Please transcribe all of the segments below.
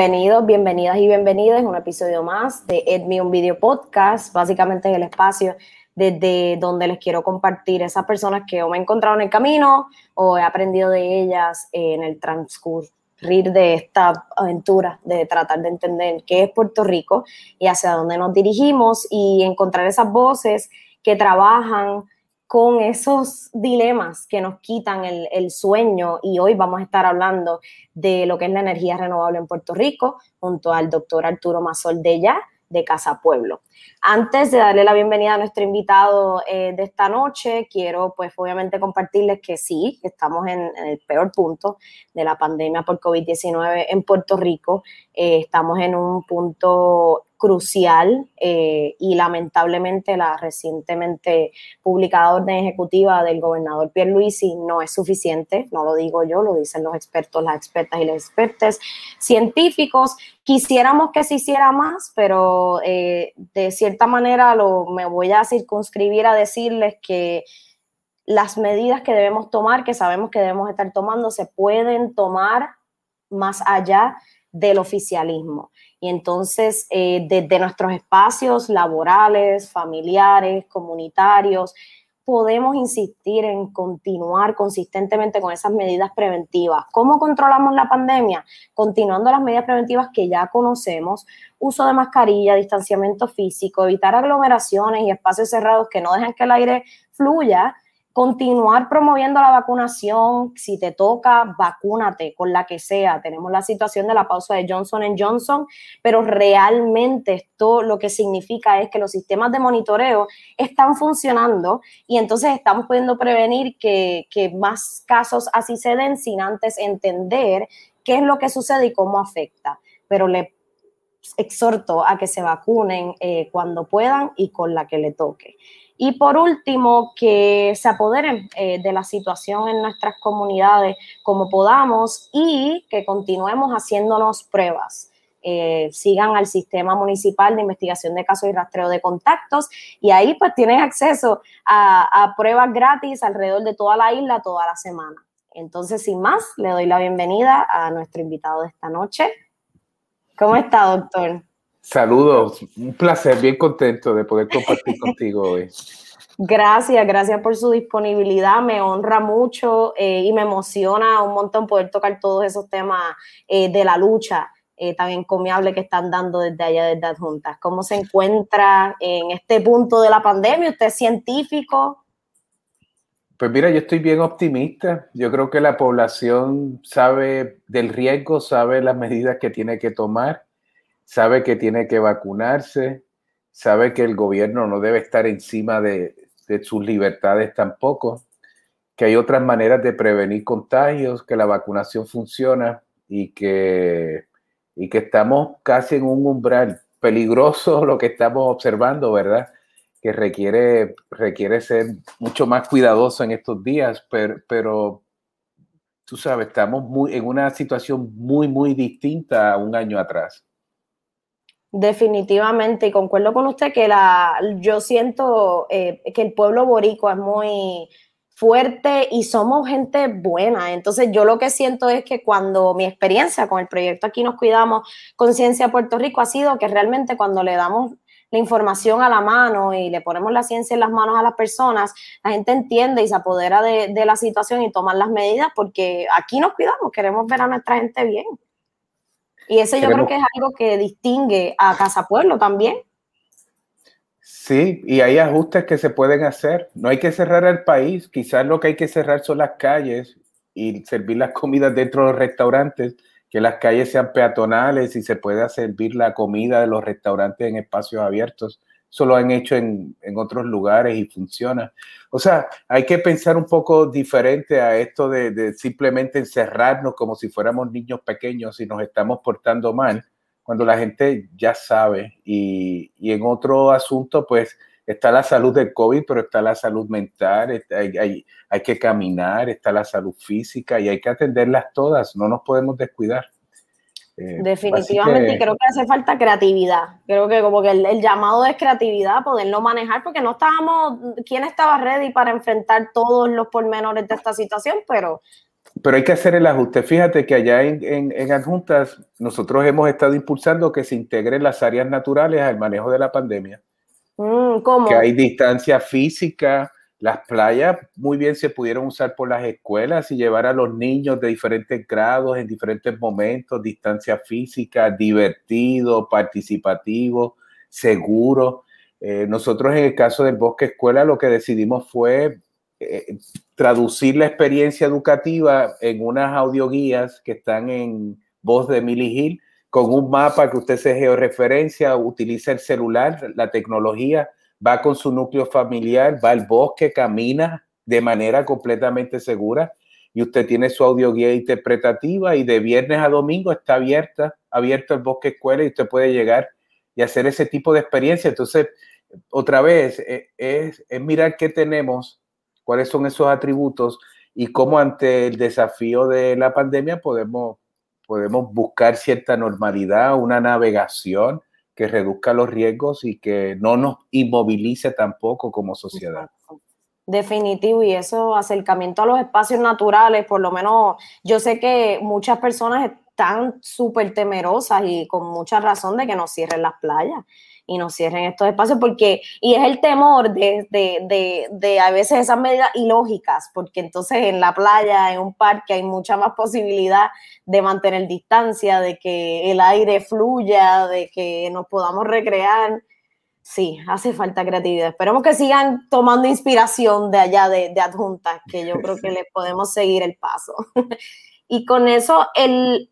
Bienvenidos, bienvenidas y bienvenidos a un episodio más de Edme, un video podcast. Básicamente es el espacio desde donde les quiero compartir esas personas que o me he encontrado en el camino o he aprendido de ellas en el transcurso de esta aventura de tratar de entender qué es Puerto Rico y hacia dónde nos dirigimos y encontrar esas voces que trabajan con esos dilemas que nos quitan el, sueño y hoy vamos a estar hablando de lo que es la energía renovable en Puerto Rico junto al doctor Arturo Mazol de Ya de Casa Pueblo. Antes de darle la bienvenida a nuestro invitado eh, de esta noche, quiero pues obviamente compartirles que sí, estamos en, el peor punto de la pandemia por COVID-19 en Puerto Rico. Eh, estamos en un punto crucial eh, y lamentablemente la recientemente publicada orden ejecutiva del gobernador Pierluisi no es suficiente, no lo digo yo, lo dicen los expertos, las expertas y los expertos científicos. Quisiéramos que se hiciera más, pero eh, de cierta manera lo, me voy a circunscribir a decirles que las medidas que debemos tomar, que sabemos que debemos estar tomando, se pueden tomar más allá del oficialismo. Y entonces, eh, desde nuestros espacios laborales, familiares, comunitarios, podemos insistir en continuar consistentemente con esas medidas preventivas. ¿Cómo controlamos la pandemia? Continuando las medidas preventivas que ya conocemos, uso de mascarilla, distanciamiento físico, evitar aglomeraciones y espacios cerrados que no dejan que el aire fluya continuar promoviendo la vacunación, si te toca, vacúnate con la que sea. Tenemos la situación de la pausa de Johnson Johnson, pero realmente esto lo que significa es que los sistemas de monitoreo están funcionando y entonces estamos pudiendo prevenir que, más casos así se den sin antes entender qué es lo que sucede y cómo afecta. Pero le exhorto a que se vacunen eh, cuando puedan y con la que le toque. Y por último, que se apoderen eh, de la situación en nuestras comunidades como podamos y que continuemos haciéndonos pruebas. Eh, sigan al sistema municipal de investigación de casos y rastreo de contactos y ahí pues tienen acceso a, a pruebas gratis alrededor de toda la isla toda la semana. Entonces, sin más, le doy la bienvenida a nuestro invitado de esta noche. ¿Cómo está, doctor? Saludos, un placer, bien contento de poder compartir contigo hoy. Gracias, gracias por su disponibilidad, me honra mucho eh, y me emociona un montón poder tocar todos esos temas eh, de la lucha eh, tan encomiable que están dando desde allá, desde Adjuntas. ¿Cómo se encuentra en este punto de la pandemia? ¿Usted es científico? Pues mira, yo estoy bien optimista. Yo creo que la población sabe del riesgo, sabe las medidas que tiene que tomar sabe que tiene que vacunarse, sabe que el gobierno no debe estar encima de, sus libertades tampoco, que hay otras maneras de prevenir contagios, que la vacunación funciona y que, y que estamos casi en un umbral peligroso lo que estamos observando, ¿verdad? Que requiere, requiere ser mucho más cuidadoso en estos días, pero, pero tú sabes, estamos muy, en una situación muy, muy distinta a un año atrás. Definitivamente, y concuerdo con usted que la, yo siento eh, que el pueblo boricua es muy fuerte y somos gente buena. Entonces yo lo que siento es que cuando mi experiencia con el proyecto Aquí nos cuidamos, Conciencia Puerto Rico, ha sido que realmente cuando le damos la información a la mano y le ponemos la ciencia en las manos a las personas, la gente entiende y se apodera de, de la situación y toma las medidas porque aquí nos cuidamos, queremos ver a nuestra gente bien. Y eso yo creo que es algo que distingue a Casa Pueblo también. Sí, y hay ajustes que se pueden hacer. No hay que cerrar el país. Quizás lo que hay que cerrar son las calles y servir las comidas dentro de los restaurantes, que las calles sean peatonales y se pueda servir la comida de los restaurantes en espacios abiertos. Eso lo han hecho en, en otros lugares y funciona. O sea, hay que pensar un poco diferente a esto de, simplemente encerrarnos como si fuéramos niños pequeños y nos estamos portando mal, cuando la gente ya sabe. Y, en otro asunto, pues está la salud del COVID, pero está la salud mental, hay, hay, hay que caminar, está la salud física y hay que atenderlas todas, no nos podemos descuidar. Eh, Definitivamente, creo que hace falta creatividad. Creo que como que el, llamado es creatividad, poderlo manejar, porque no estábamos, ¿quién estaba ready para enfrentar todos los pormenores de esta situación? Pero pero hay que hacer el ajuste. Fíjate que allá en, en, Adjuntas nosotros hemos estado impulsando que se integren las áreas naturales al manejo de la pandemia. Mm, ¿Cómo? Que hay distancia física, las playas muy bien se pudieron usar por las escuelas y llevar a los niños de diferentes grados en diferentes momentos, distancia física, divertido, participativo, seguro. Eh, nosotros en el caso del Bosque Escuela lo que decidimos fue eh, traducir la experiencia educativa en unas audioguías que están en voz de Millie Hill con un mapa que usted se georreferencia, utiliza el celular, la tecnología va con su núcleo familiar, va al bosque, camina de manera completamente segura y usted tiene su audioguía interpretativa y de viernes a domingo está abierta, abierto el bosque escuela y usted puede llegar y hacer ese tipo de experiencia. Entonces, otra vez, e, es, es mirar qué tenemos, cuáles son esos atributos y cómo ante el desafío de la pandemia podemos, podemos buscar cierta normalidad, una navegación que reduzca los riesgos y que no nos inmovilice tampoco como sociedad. Definitivo, y eso acercamiento a los espacios naturales, por lo menos yo sé que muchas personas están súper temerosas y con mucha razón de que nos cierren las playas y nos cierren estos espacios, porque, y es el temor de, de, de, a veces esas medidas ilógicas, porque entonces en la playa, en un parque, hay mucha más posibilidad de mantener distancia, de que el aire fluya, de que nos podamos recrear. Sí, hace falta creatividad. Esperemos que sigan tomando inspiración de allá de, de adjuntas, que yo creo que les podemos seguir el paso. y con eso, el,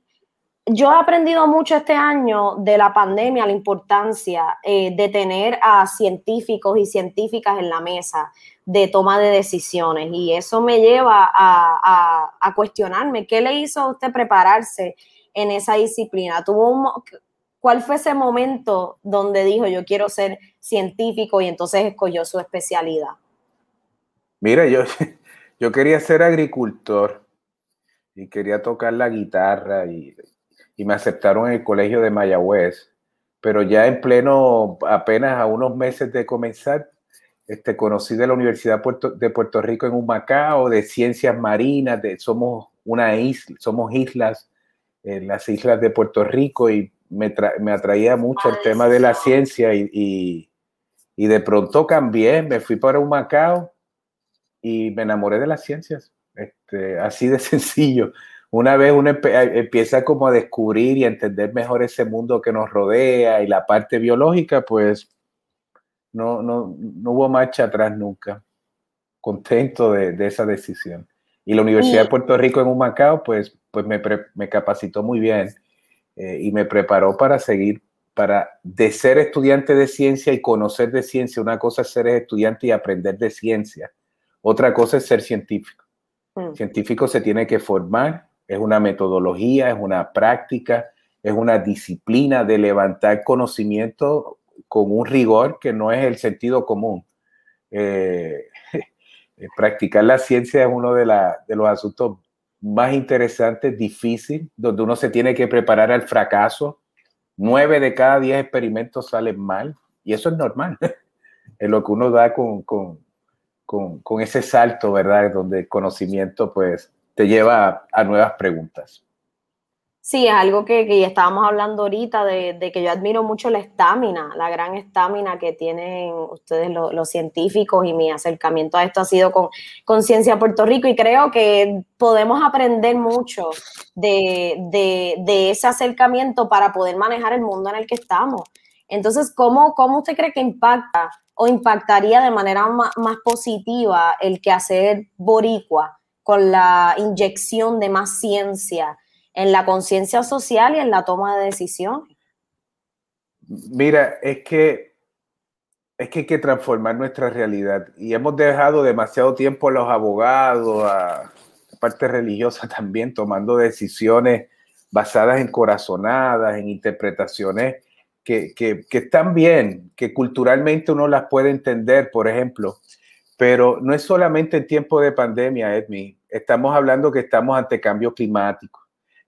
yo he aprendido mucho este año de la pandemia, la importancia eh, de tener a científicos y científicas en la mesa de toma de decisiones. Y eso me lleva a, cuestionarme, ¿qué le hizo a usted prepararse en esa disciplina? ¿Tuvo ¿Cuál fue ese momento donde dijo, yo quiero ser científico y entonces escogió su especialidad? Mira, yo, yo quería ser agricultor y quería tocar la guitarra y y me aceptaron en el colegio de Mayagüez. Pero ya en pleno, apenas a unos meses de comenzar, este, conocí de la Universidad de Puerto Rico en un Macao, de ciencias marinas, de, somos una isla, somos islas, las islas de Puerto Rico y me, me atraía mucho el tema de la ciencia y, y, y, de pronto cambié, me fui para un Macao y me enamoré de las ciencias, este, así de sencillo una vez uno empieza como a descubrir y a entender mejor ese mundo que nos rodea y la parte biológica, pues no, no, no hubo marcha atrás nunca. Contento de, de, esa decisión. Y la Universidad de Puerto Rico en Humacao, pues, pues me, me capacitó muy bien eh, y me preparó para seguir, para de ser estudiante de ciencia y conocer de ciencia. Una cosa es ser estudiante y aprender de ciencia. Otra cosa es ser científico. Mm. Científico se tiene que formar es una metodología, es una práctica, es una disciplina de levantar conocimiento con un rigor que no es el sentido común. Eh, practicar la ciencia es uno de, de, los asuntos más interesantes, difícil, donde uno se tiene que preparar al fracaso. Nueve de cada diez experimentos salen mal y eso es normal. es lo que uno da con, con, con, con ese salto, ¿verdad? Donde el conocimiento, pues, te lleva a, nuevas preguntas. Sí, es algo que, que, estábamos hablando ahorita de, que yo admiro mucho la estamina, la gran estamina que tienen ustedes los, científicos y mi acercamiento a esto ha sido con Conciencia Puerto Rico y creo que podemos aprender mucho de, de, ese acercamiento para poder manejar el mundo en el que estamos. Entonces, ¿cómo, cómo usted cree que impacta o impactaría de manera más, más positiva el que hacer boricua con la inyección de más ciencia en la conciencia social y en la toma de decisiones? Mira, es que es que hay que transformar nuestra realidad. Y hemos dejado demasiado tiempo a los abogados, a la parte religiosa también, tomando decisiones basadas en corazonadas, en interpretaciones que, que, están bien, que culturalmente uno las puede entender, por ejemplo, pero no es solamente en tiempo de pandemia, Edmi estamos hablando que estamos ante cambio climático,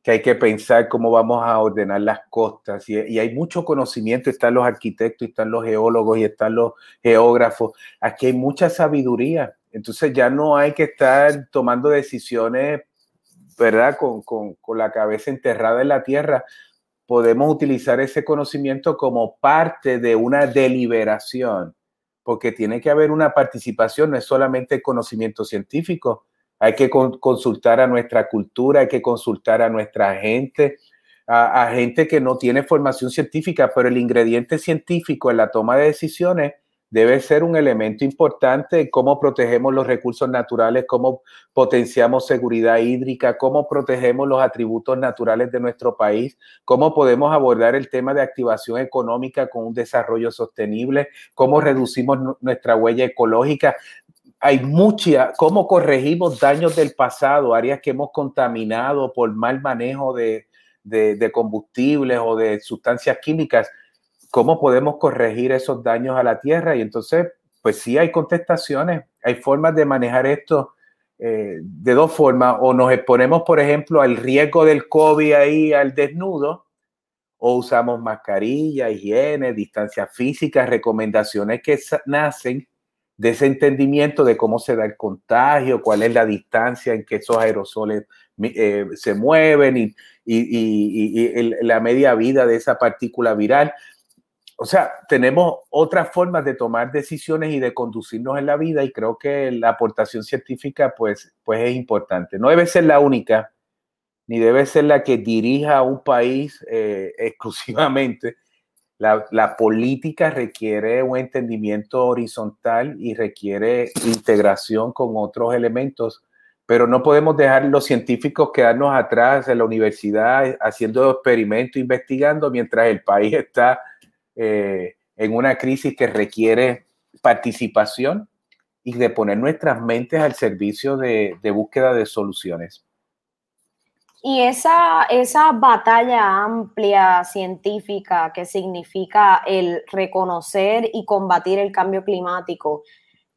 que hay que pensar cómo vamos a ordenar las costas y, hay mucho conocimiento, están los arquitectos, están los geólogos y están los geógrafos, aquí hay mucha sabiduría, entonces ya no hay que estar tomando decisiones ¿verdad? Con, con, con la cabeza enterrada en la tierra, podemos utilizar ese conocimiento como parte de una deliberación, porque tiene que haber una participación, no es solamente conocimiento científico, hay que consultar a nuestra cultura, hay que consultar a nuestra gente, a, gente que no tiene formación científica, pero el ingrediente científico en la toma de decisiones debe ser un elemento importante cómo protegemos los recursos naturales, cómo potenciamos seguridad hídrica, cómo protegemos los atributos naturales de nuestro país, cómo podemos abordar el tema de activación económica con un desarrollo sostenible, cómo reducimos nuestra huella ecológica. Hay mucha, cómo corregimos daños del pasado, áreas que hemos contaminado por mal manejo de, de, combustibles o de sustancias químicas, ¿cómo podemos corregir esos daños a la tierra? Y entonces, pues sí hay contestaciones, hay formas de manejar esto eh, de dos formas, o nos exponemos, por ejemplo, al riesgo del COVID ahí al desnudo, o usamos mascarilla, higiene, distancia física, recomendaciones que nacen de ese entendimiento de cómo se da el contagio, cuál es la distancia en que esos aerosoles eh, se mueven y, la media vida de esa partícula viral. O sea, tenemos otras formas de tomar decisiones y de conducirnos en la vida y creo que la aportación científica pues, pues es importante. No debe ser la única, ni debe ser la que dirija a un país eh, exclusivamente. La, política requiere un entendimiento horizontal y requiere integración con otros elementos pero no podemos dejar los científicos quedarnos atrás en la universidad haciendo experimentos, investigando, mientras el país está eh, en una crisis que requiere participación y de poner nuestras mentes al servicio de, búsqueda de soluciones. Y esa, esa batalla amplia científica que significa el reconocer y combatir el cambio climático,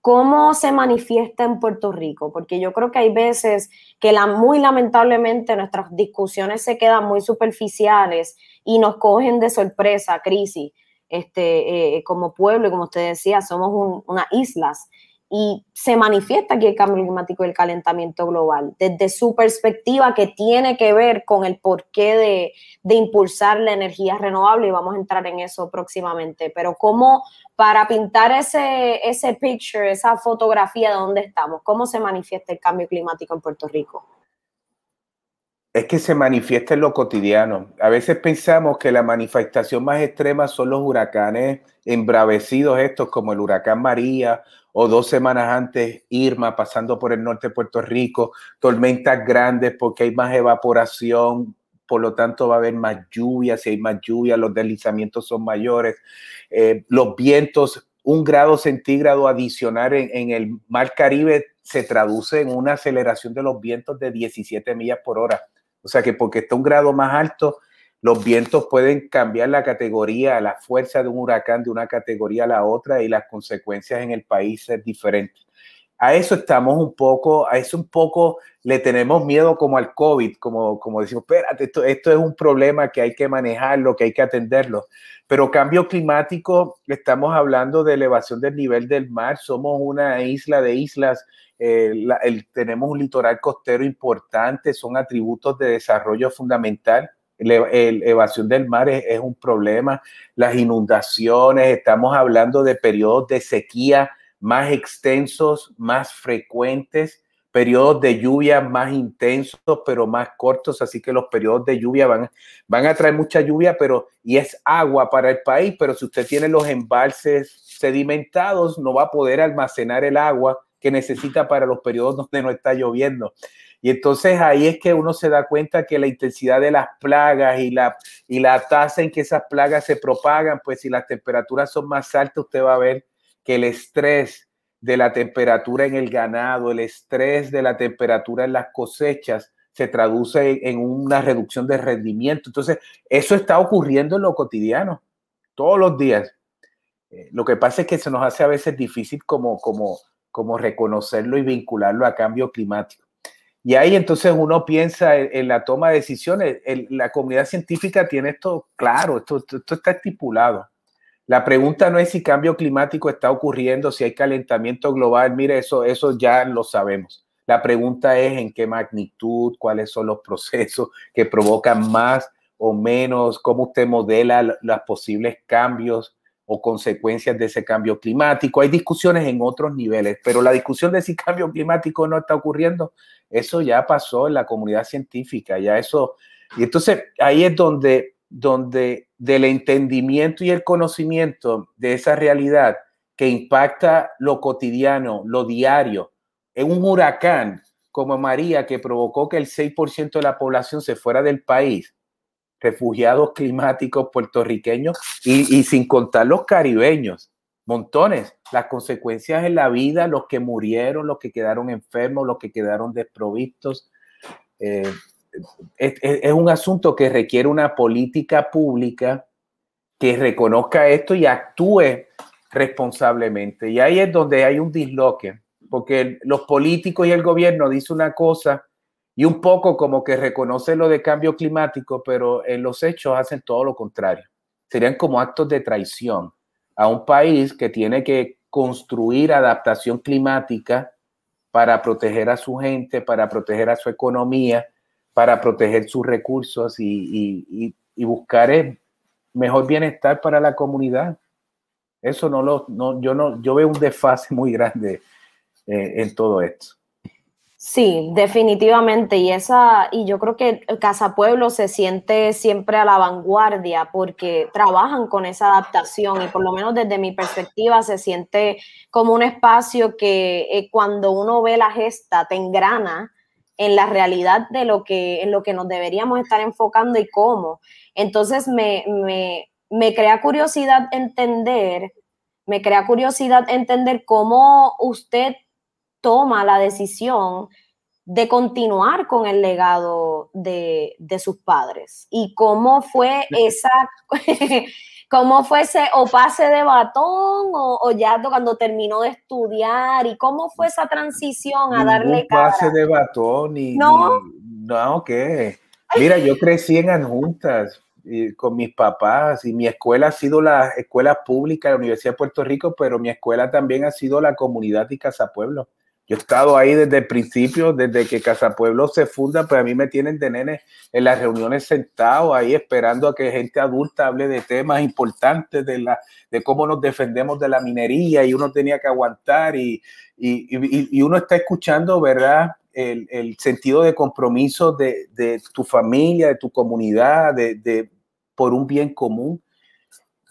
¿Cómo se manifiesta en Puerto Rico? Porque yo creo que hay veces que la, muy lamentablemente nuestras discusiones se quedan muy superficiales y nos cogen de sorpresa, crisis. Este, eh, como pueblo, y como usted decía, somos unas islas y se manifiesta aquí el cambio climático y el calentamiento global, desde su perspectiva que tiene que ver con el porqué de, de impulsar la energía renovable y vamos a entrar en eso próximamente, pero cómo para pintar ese, ese picture, esa fotografía de dónde estamos, cómo se manifiesta el cambio climático en Puerto Rico. Es que se manifiesta en lo cotidiano. A veces pensamos que la manifestación más extrema son los huracanes embravecidos estos como el huracán María o dos semanas antes Irma pasando por el norte de Puerto Rico, tormentas grandes porque hay más evaporación, por lo tanto va a haber más lluvia, si hay más lluvia los deslizamientos son mayores, eh, los vientos, un grado centígrado adicional en, en, el mar Caribe se traduce en una aceleración de los vientos de 17 millas por hora. O sea que porque está un grado más alto, los vientos pueden cambiar la categoría, la fuerza de un huracán de una categoría a la otra y las consecuencias en el país es diferente. A eso estamos un poco, a eso un poco le tenemos miedo como al COVID, como, como decimos, espérate, esto, esto es un problema que hay que manejarlo, que hay que atenderlo. Pero cambio climático, estamos hablando de elevación del nivel del mar, somos una isla de islas, eh, tenemos un litoral costero importante, son atributos de desarrollo fundamental la evasión del mar es, un problema, las inundaciones, estamos hablando de periodos de sequía más extensos, más frecuentes, periodos de lluvia más intensos, pero más cortos, así que los periodos de lluvia van, van a traer mucha lluvia, pero y es agua para el país, pero si usted tiene los embalses sedimentados, no va a poder almacenar el agua que necesita para los periodos donde no está lloviendo. Y entonces ahí es que uno se da cuenta que la intensidad de las plagas y la, y la tasa en que esas plagas se propagan, pues si las temperaturas son más altas, usted va a ver que el estrés de la temperatura en el ganado, el estrés de la temperatura en las cosechas, se traduce en una reducción de rendimiento. Entonces, eso está ocurriendo en lo cotidiano, todos los días. Eh, lo que pasa es que se nos hace a veces difícil como, como, como reconocerlo y vincularlo a cambio climático. Y ahí entonces uno piensa en, la toma de decisiones. la comunidad científica tiene esto claro, esto, esto, está estipulado. La pregunta no es si cambio climático está ocurriendo, si hay calentamiento global. Mire, eso, eso ya lo sabemos. La pregunta es en qué magnitud, cuáles son los procesos que provocan más o menos, cómo usted modela los posibles cambios o consecuencias de ese cambio climático. Hay discusiones en otros niveles, pero la discusión de si cambio climático no está ocurriendo, eso ya pasó en la comunidad científica, ya eso. Y entonces ahí es donde, donde del entendimiento y el conocimiento de esa realidad que impacta lo cotidiano, lo diario, en un huracán como María que provocó que el 6% de la población se fuera del país, refugiados climáticos puertorriqueños y, sin contar los caribeños, montones, las consecuencias en la vida, los que murieron, los que quedaron enfermos, los que quedaron desprovistos. Eh, es, un asunto que requiere una política pública que reconozca esto y actúe responsablemente. Y ahí es donde hay un disloque, porque los políticos y el gobierno dicen una cosa y un poco como que reconoce lo de cambio climático, pero en los hechos hacen todo lo contrario. Serían como actos de traición a un país que tiene que construir adaptación climática para proteger a su gente, para proteger a su economía, para proteger sus recursos y, buscar el mejor bienestar para la comunidad. Eso no lo, no, yo no, yo veo un desfase muy grande eh, en todo esto. Sí, definitivamente. Y esa, y yo creo que Casa Pueblo se siente siempre a la vanguardia porque trabajan con esa adaptación y por lo menos desde mi perspectiva se siente como un espacio que eh, cuando uno ve la gesta te engrana en la realidad de lo que, en lo que nos deberíamos estar enfocando y cómo. Entonces me, me, me crea curiosidad entender, me crea curiosidad entender cómo usted toma la decisión de continuar con el legado de, sus padres y cómo fue esa, cómo fue ese o pase de batón o, ya cuando terminó de estudiar y cómo fue esa transición a darle cara. pase de batón y no, no, ¿qué? Mira, yo crecí en adjuntas con mis papás y mi escuela ha sido la escuela pública de la Universidad de Puerto Rico, pero mi escuela también ha sido la comunidad y Casa Pueblo. Yo he estado ahí desde el principio, desde que Casa Pueblo se funda, pues a mí me tienen de nene en las reuniones sentado ahí esperando a que gente adulta hable de temas importantes, de, la, de cómo nos defendemos de la minería y uno tenía que aguantar y, y, y, uno está escuchando, ¿verdad? El, el sentido de compromiso de, de, tu familia, de tu comunidad, de, de, por un bien común.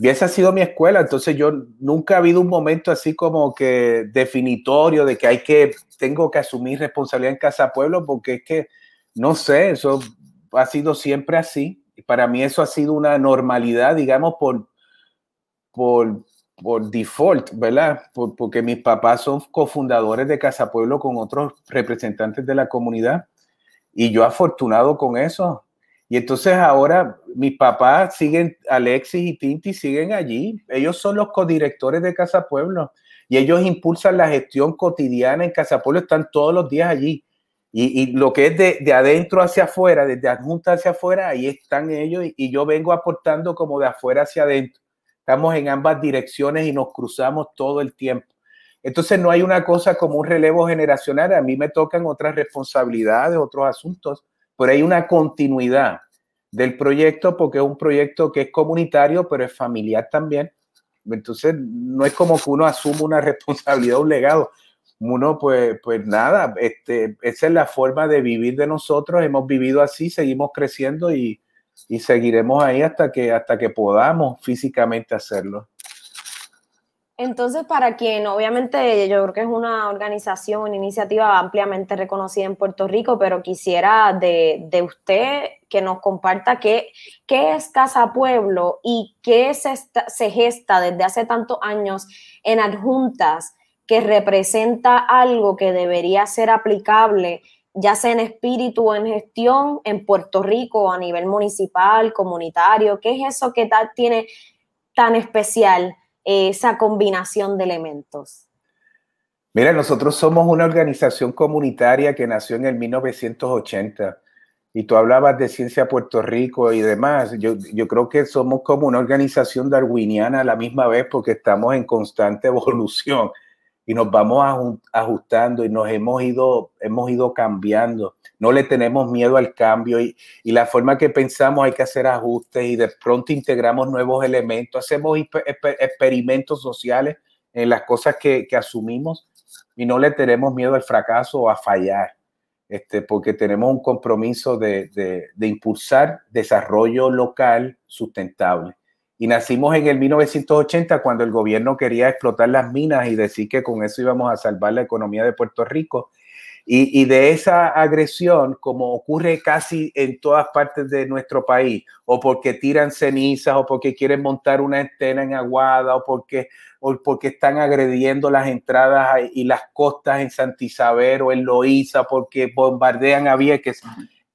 Y esa ha sido mi escuela, entonces yo nunca ha habido un momento así como que definitorio de que hay que, tengo que asumir responsabilidad en Casa Pueblo, porque es que, no sé, eso ha sido siempre así. Y para mí eso ha sido una normalidad, digamos, por, por, por default, ¿verdad? porque mis papás son cofundadores de Casa Pueblo con otros representantes de la comunidad. Y yo afortunado con eso, y entonces ahora mis papás siguen, Alexis y Tinti siguen allí. Ellos son los codirectores de Casa Pueblo y ellos impulsan la gestión cotidiana en Casa Pueblo, están todos los días allí. Y, lo que es de, de, adentro hacia afuera, desde adjunta hacia afuera, ahí están ellos y, y yo vengo aportando como de afuera hacia adentro. Estamos en ambas direcciones y nos cruzamos todo el tiempo. Entonces no hay una cosa como un relevo generacional. A mí me tocan otras responsabilidades, otros asuntos pero hay una continuidad del proyecto porque es un proyecto que es comunitario, pero es familiar también. Entonces, no es como que uno asume una responsabilidad, un legado. Uno, pues, pues nada, este, esa es la forma de vivir de nosotros. Hemos vivido así, seguimos creciendo y, y seguiremos ahí hasta que, hasta que podamos físicamente hacerlo. Entonces, para quien obviamente yo creo que es una organización, una iniciativa ampliamente reconocida en Puerto Rico, pero quisiera de, usted que nos comparta qué, qué, es Casa Pueblo y qué se, se gesta desde hace tantos años en adjuntas que representa algo que debería ser aplicable ya sea en espíritu o en gestión en Puerto Rico a nivel municipal, comunitario, ¿qué es eso que tiene tan especial esa combinación de elementos? Mira, nosotros somos una organización comunitaria que nació en el 1980 y tú hablabas de Ciencia Puerto Rico y demás. Yo, yo creo que somos como una organización darwiniana a la misma vez porque estamos en constante evolución. Y nos vamos ajustando y nos hemos ido, hemos ido cambiando. No le tenemos miedo al cambio y, y, la forma que pensamos hay que hacer ajustes y de pronto integramos nuevos elementos, hacemos experimentos sociales en las cosas que, que asumimos y no le tenemos miedo al fracaso o a fallar, este, porque tenemos un compromiso de, de, de impulsar desarrollo local sustentable. Y nacimos en el 1980 cuando el gobierno quería explotar las minas y decir que con eso íbamos a salvar la economía de Puerto Rico. Y, y, de esa agresión, como ocurre casi en todas partes de nuestro país, o porque tiran cenizas, o porque quieren montar una antena en Aguada, o porque, o porque están agrediendo las entradas y las costas en Santisaber o en Loíza, porque bombardean a Vieques,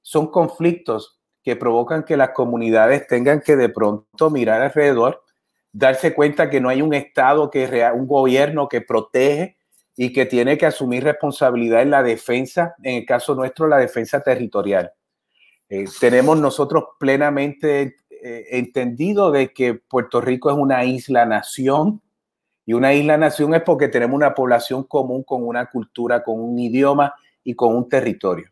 son conflictos que provocan que las comunidades tengan que de pronto mirar alrededor, darse cuenta que no hay un Estado, que un gobierno que protege y que tiene que asumir responsabilidad en la defensa, en el caso nuestro, la defensa territorial. Eh, tenemos nosotros plenamente eh, entendido de que Puerto Rico es una isla nación y una isla nación es porque tenemos una población común con una cultura, con un idioma y con un territorio.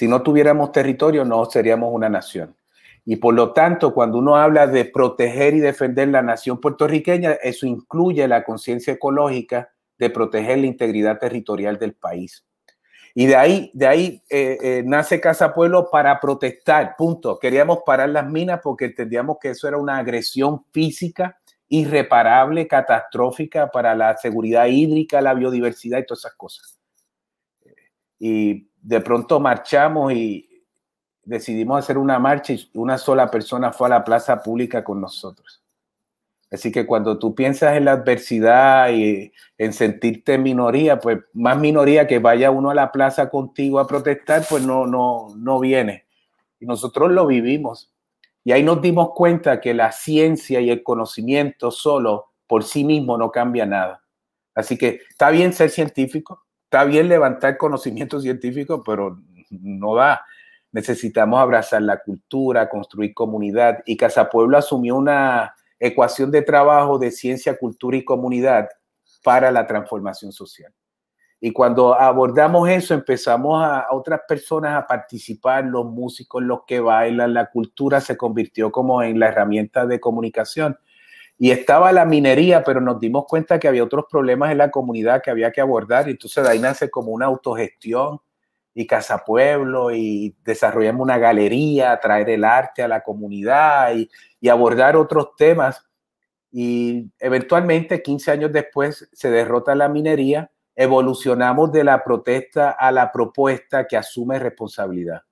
Si no tuviéramos territorio, no seríamos una nación. Y por lo tanto, cuando uno habla de proteger y defender la nación puertorriqueña, eso incluye la conciencia ecológica de proteger la integridad territorial del país. Y de ahí, de ahí eh, eh, nace Casa Pueblo para protestar, punto. Queríamos parar las minas porque entendíamos que eso era una agresión física irreparable, catastrófica para la seguridad hídrica, la biodiversidad y todas esas cosas. Y de pronto marchamos y decidimos hacer una marcha y una sola persona fue a la plaza pública con nosotros. Así que cuando tú piensas en la adversidad y en sentirte minoría, pues más minoría que vaya uno a la plaza contigo a protestar, pues no, no, no viene. Y nosotros lo vivimos. Y ahí nos dimos cuenta que la ciencia y el conocimiento solo por sí mismo no cambia nada. Así que está bien ser científico, está bien levantar conocimiento científico, pero no da. Necesitamos abrazar la cultura, construir comunidad. Y Casa Pueblo asumió una ecuación de trabajo de ciencia, cultura y comunidad para la transformación social. Y cuando abordamos eso, empezamos a, a, otras personas a participar, los músicos, los que bailan, la cultura se convirtió como en la herramienta de comunicación. Y estaba la minería, pero nos dimos cuenta que había otros problemas en la comunidad que había que abordar. Y entonces de ahí nace como una autogestión y Casa Pueblo y desarrollamos una galería, traer el arte a la comunidad y, abordar otros temas. Y eventualmente, 15 años después, se derrota la minería, evolucionamos de la protesta a la propuesta que asume responsabilidad.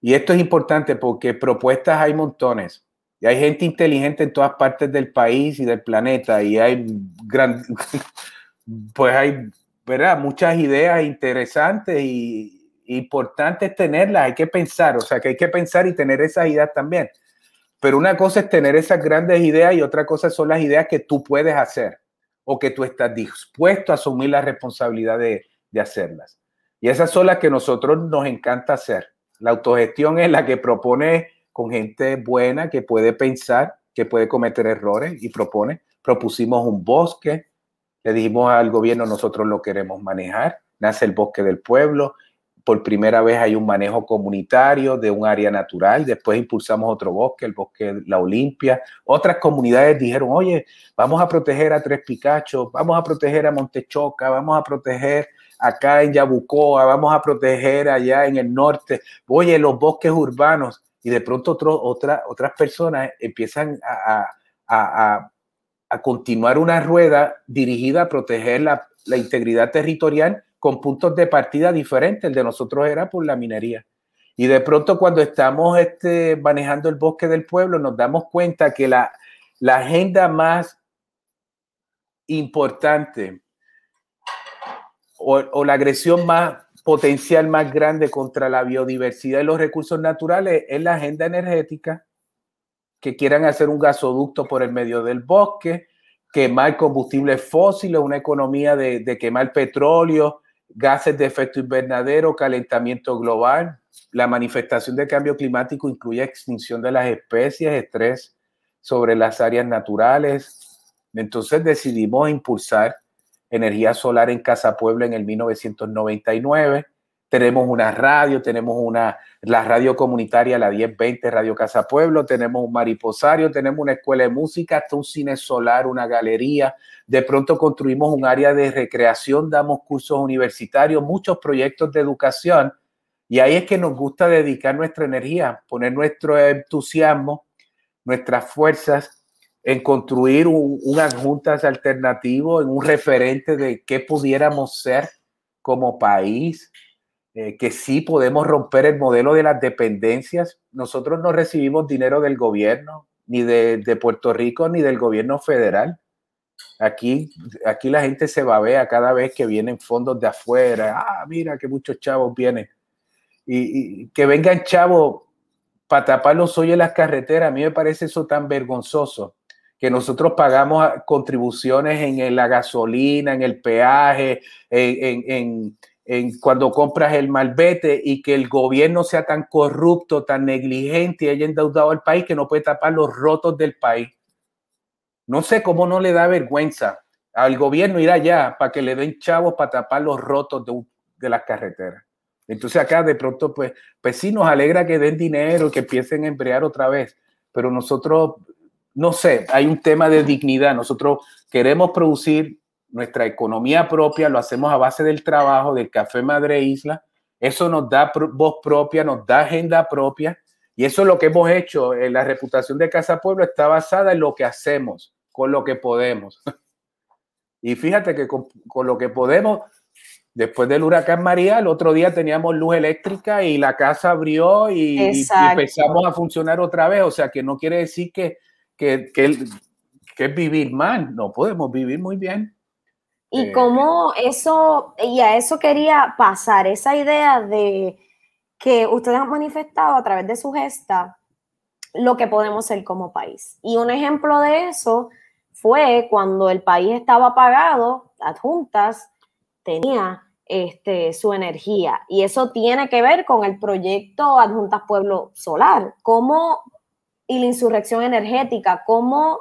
Y esto es importante porque propuestas hay montones y hay gente inteligente en todas partes del país y del planeta y hay gran, pues hay, ¿verdad? Muchas ideas interesantes y importantes tenerlas, hay que pensar, o sea, que hay que pensar y tener esas ideas también. Pero una cosa es tener esas grandes ideas y otra cosa son las ideas que tú puedes hacer o que tú estás dispuesto a asumir la responsabilidad de, de hacerlas. Y esas son las que nosotros nos encanta hacer. La autogestión es la que propone con gente buena que puede pensar, que puede cometer errores y propone. Propusimos un bosque, le dijimos al gobierno nosotros lo queremos manejar, nace el bosque del pueblo, por primera vez hay un manejo comunitario de un área natural, después impulsamos otro bosque, el bosque La Olimpia, otras comunidades dijeron, oye, vamos a proteger a Tres Picachos, vamos a proteger a Montechoca, vamos a proteger acá en Yabucoa, vamos a proteger allá en el norte, oye, los bosques urbanos, y de pronto otra, otras personas empiezan a, a, a, continuar una rueda dirigida a proteger la, la, integridad territorial con puntos de partida diferentes. El de nosotros era por la minería. Y de pronto cuando estamos este, manejando el bosque del pueblo, nos damos cuenta que la, la agenda más importante o, o la agresión más potencial más grande contra la biodiversidad y los recursos naturales es la agenda energética, que quieran hacer un gasoducto por el medio del bosque, quemar combustibles fósiles, una economía de, de quemar petróleo, gases de efecto invernadero, calentamiento global. La manifestación de cambio climático incluye extinción de las especies, estrés sobre las áreas naturales. Entonces decidimos impulsar energía solar en Casa Pueblo en el 1999. Tenemos una radio, tenemos una, la radio comunitaria, la 1020 Radio Casa Pueblo, tenemos un mariposario, tenemos una escuela de música, hasta un cine solar, una galería. De pronto construimos un área de recreación, damos cursos universitarios, muchos proyectos de educación. Y ahí es que nos gusta dedicar nuestra energía, poner nuestro entusiasmo, nuestras fuerzas en construir un, unas juntas alternativo, en un referente de qué pudiéramos ser como país, eh, que sí podemos romper el modelo de las dependencias. Nosotros no recibimos dinero del gobierno, ni de, Puerto Rico, ni del gobierno federal. Aquí, aquí la gente se babea cada vez que vienen fondos de afuera. Ah, mira que muchos chavos vienen. Y, y que vengan chavos para tapar los hoyos en las carreteras. A mí me parece eso tan vergonzoso que nosotros pagamos contribuciones en la gasolina, en el peaje, en, cuando compras el malvete y que el gobierno sea tan corrupto, tan negligente y haya endeudado al país que no puede tapar los rotos del país. No sé cómo no le da vergüenza al gobierno ir allá para que le den chavos para tapar los rotos de, las carreteras. Entonces acá de pronto, pues, pues sí nos alegra que den dinero, que empiecen a emplear otra vez, pero nosotros no sé, hay un tema de dignidad. Nosotros queremos producir nuestra economía propia, lo hacemos a base del trabajo del Café Madre Isla. Eso nos da voz propia, nos da agenda propia. Y eso es lo que hemos hecho. La reputación de Casa Pueblo está basada en lo que hacemos, con lo que podemos. Y fíjate que con, lo que podemos, después del huracán María, el otro día teníamos luz eléctrica y la casa abrió y, y empezamos a funcionar otra vez. O sea, que no quiere decir que, que, que, que es vivir mal, no podemos vivir muy bien. Y eh, cómo eso, y a eso quería pasar, esa idea de que ustedes han manifestado a través de su gesta lo que podemos ser como país. Y un ejemplo de eso fue cuando el país estaba apagado, adjuntas tenía este, su energía. Y eso tiene que ver con el proyecto Adjuntas Pueblo Solar. ¿Cómo y la insurrección energética, ¿cómo?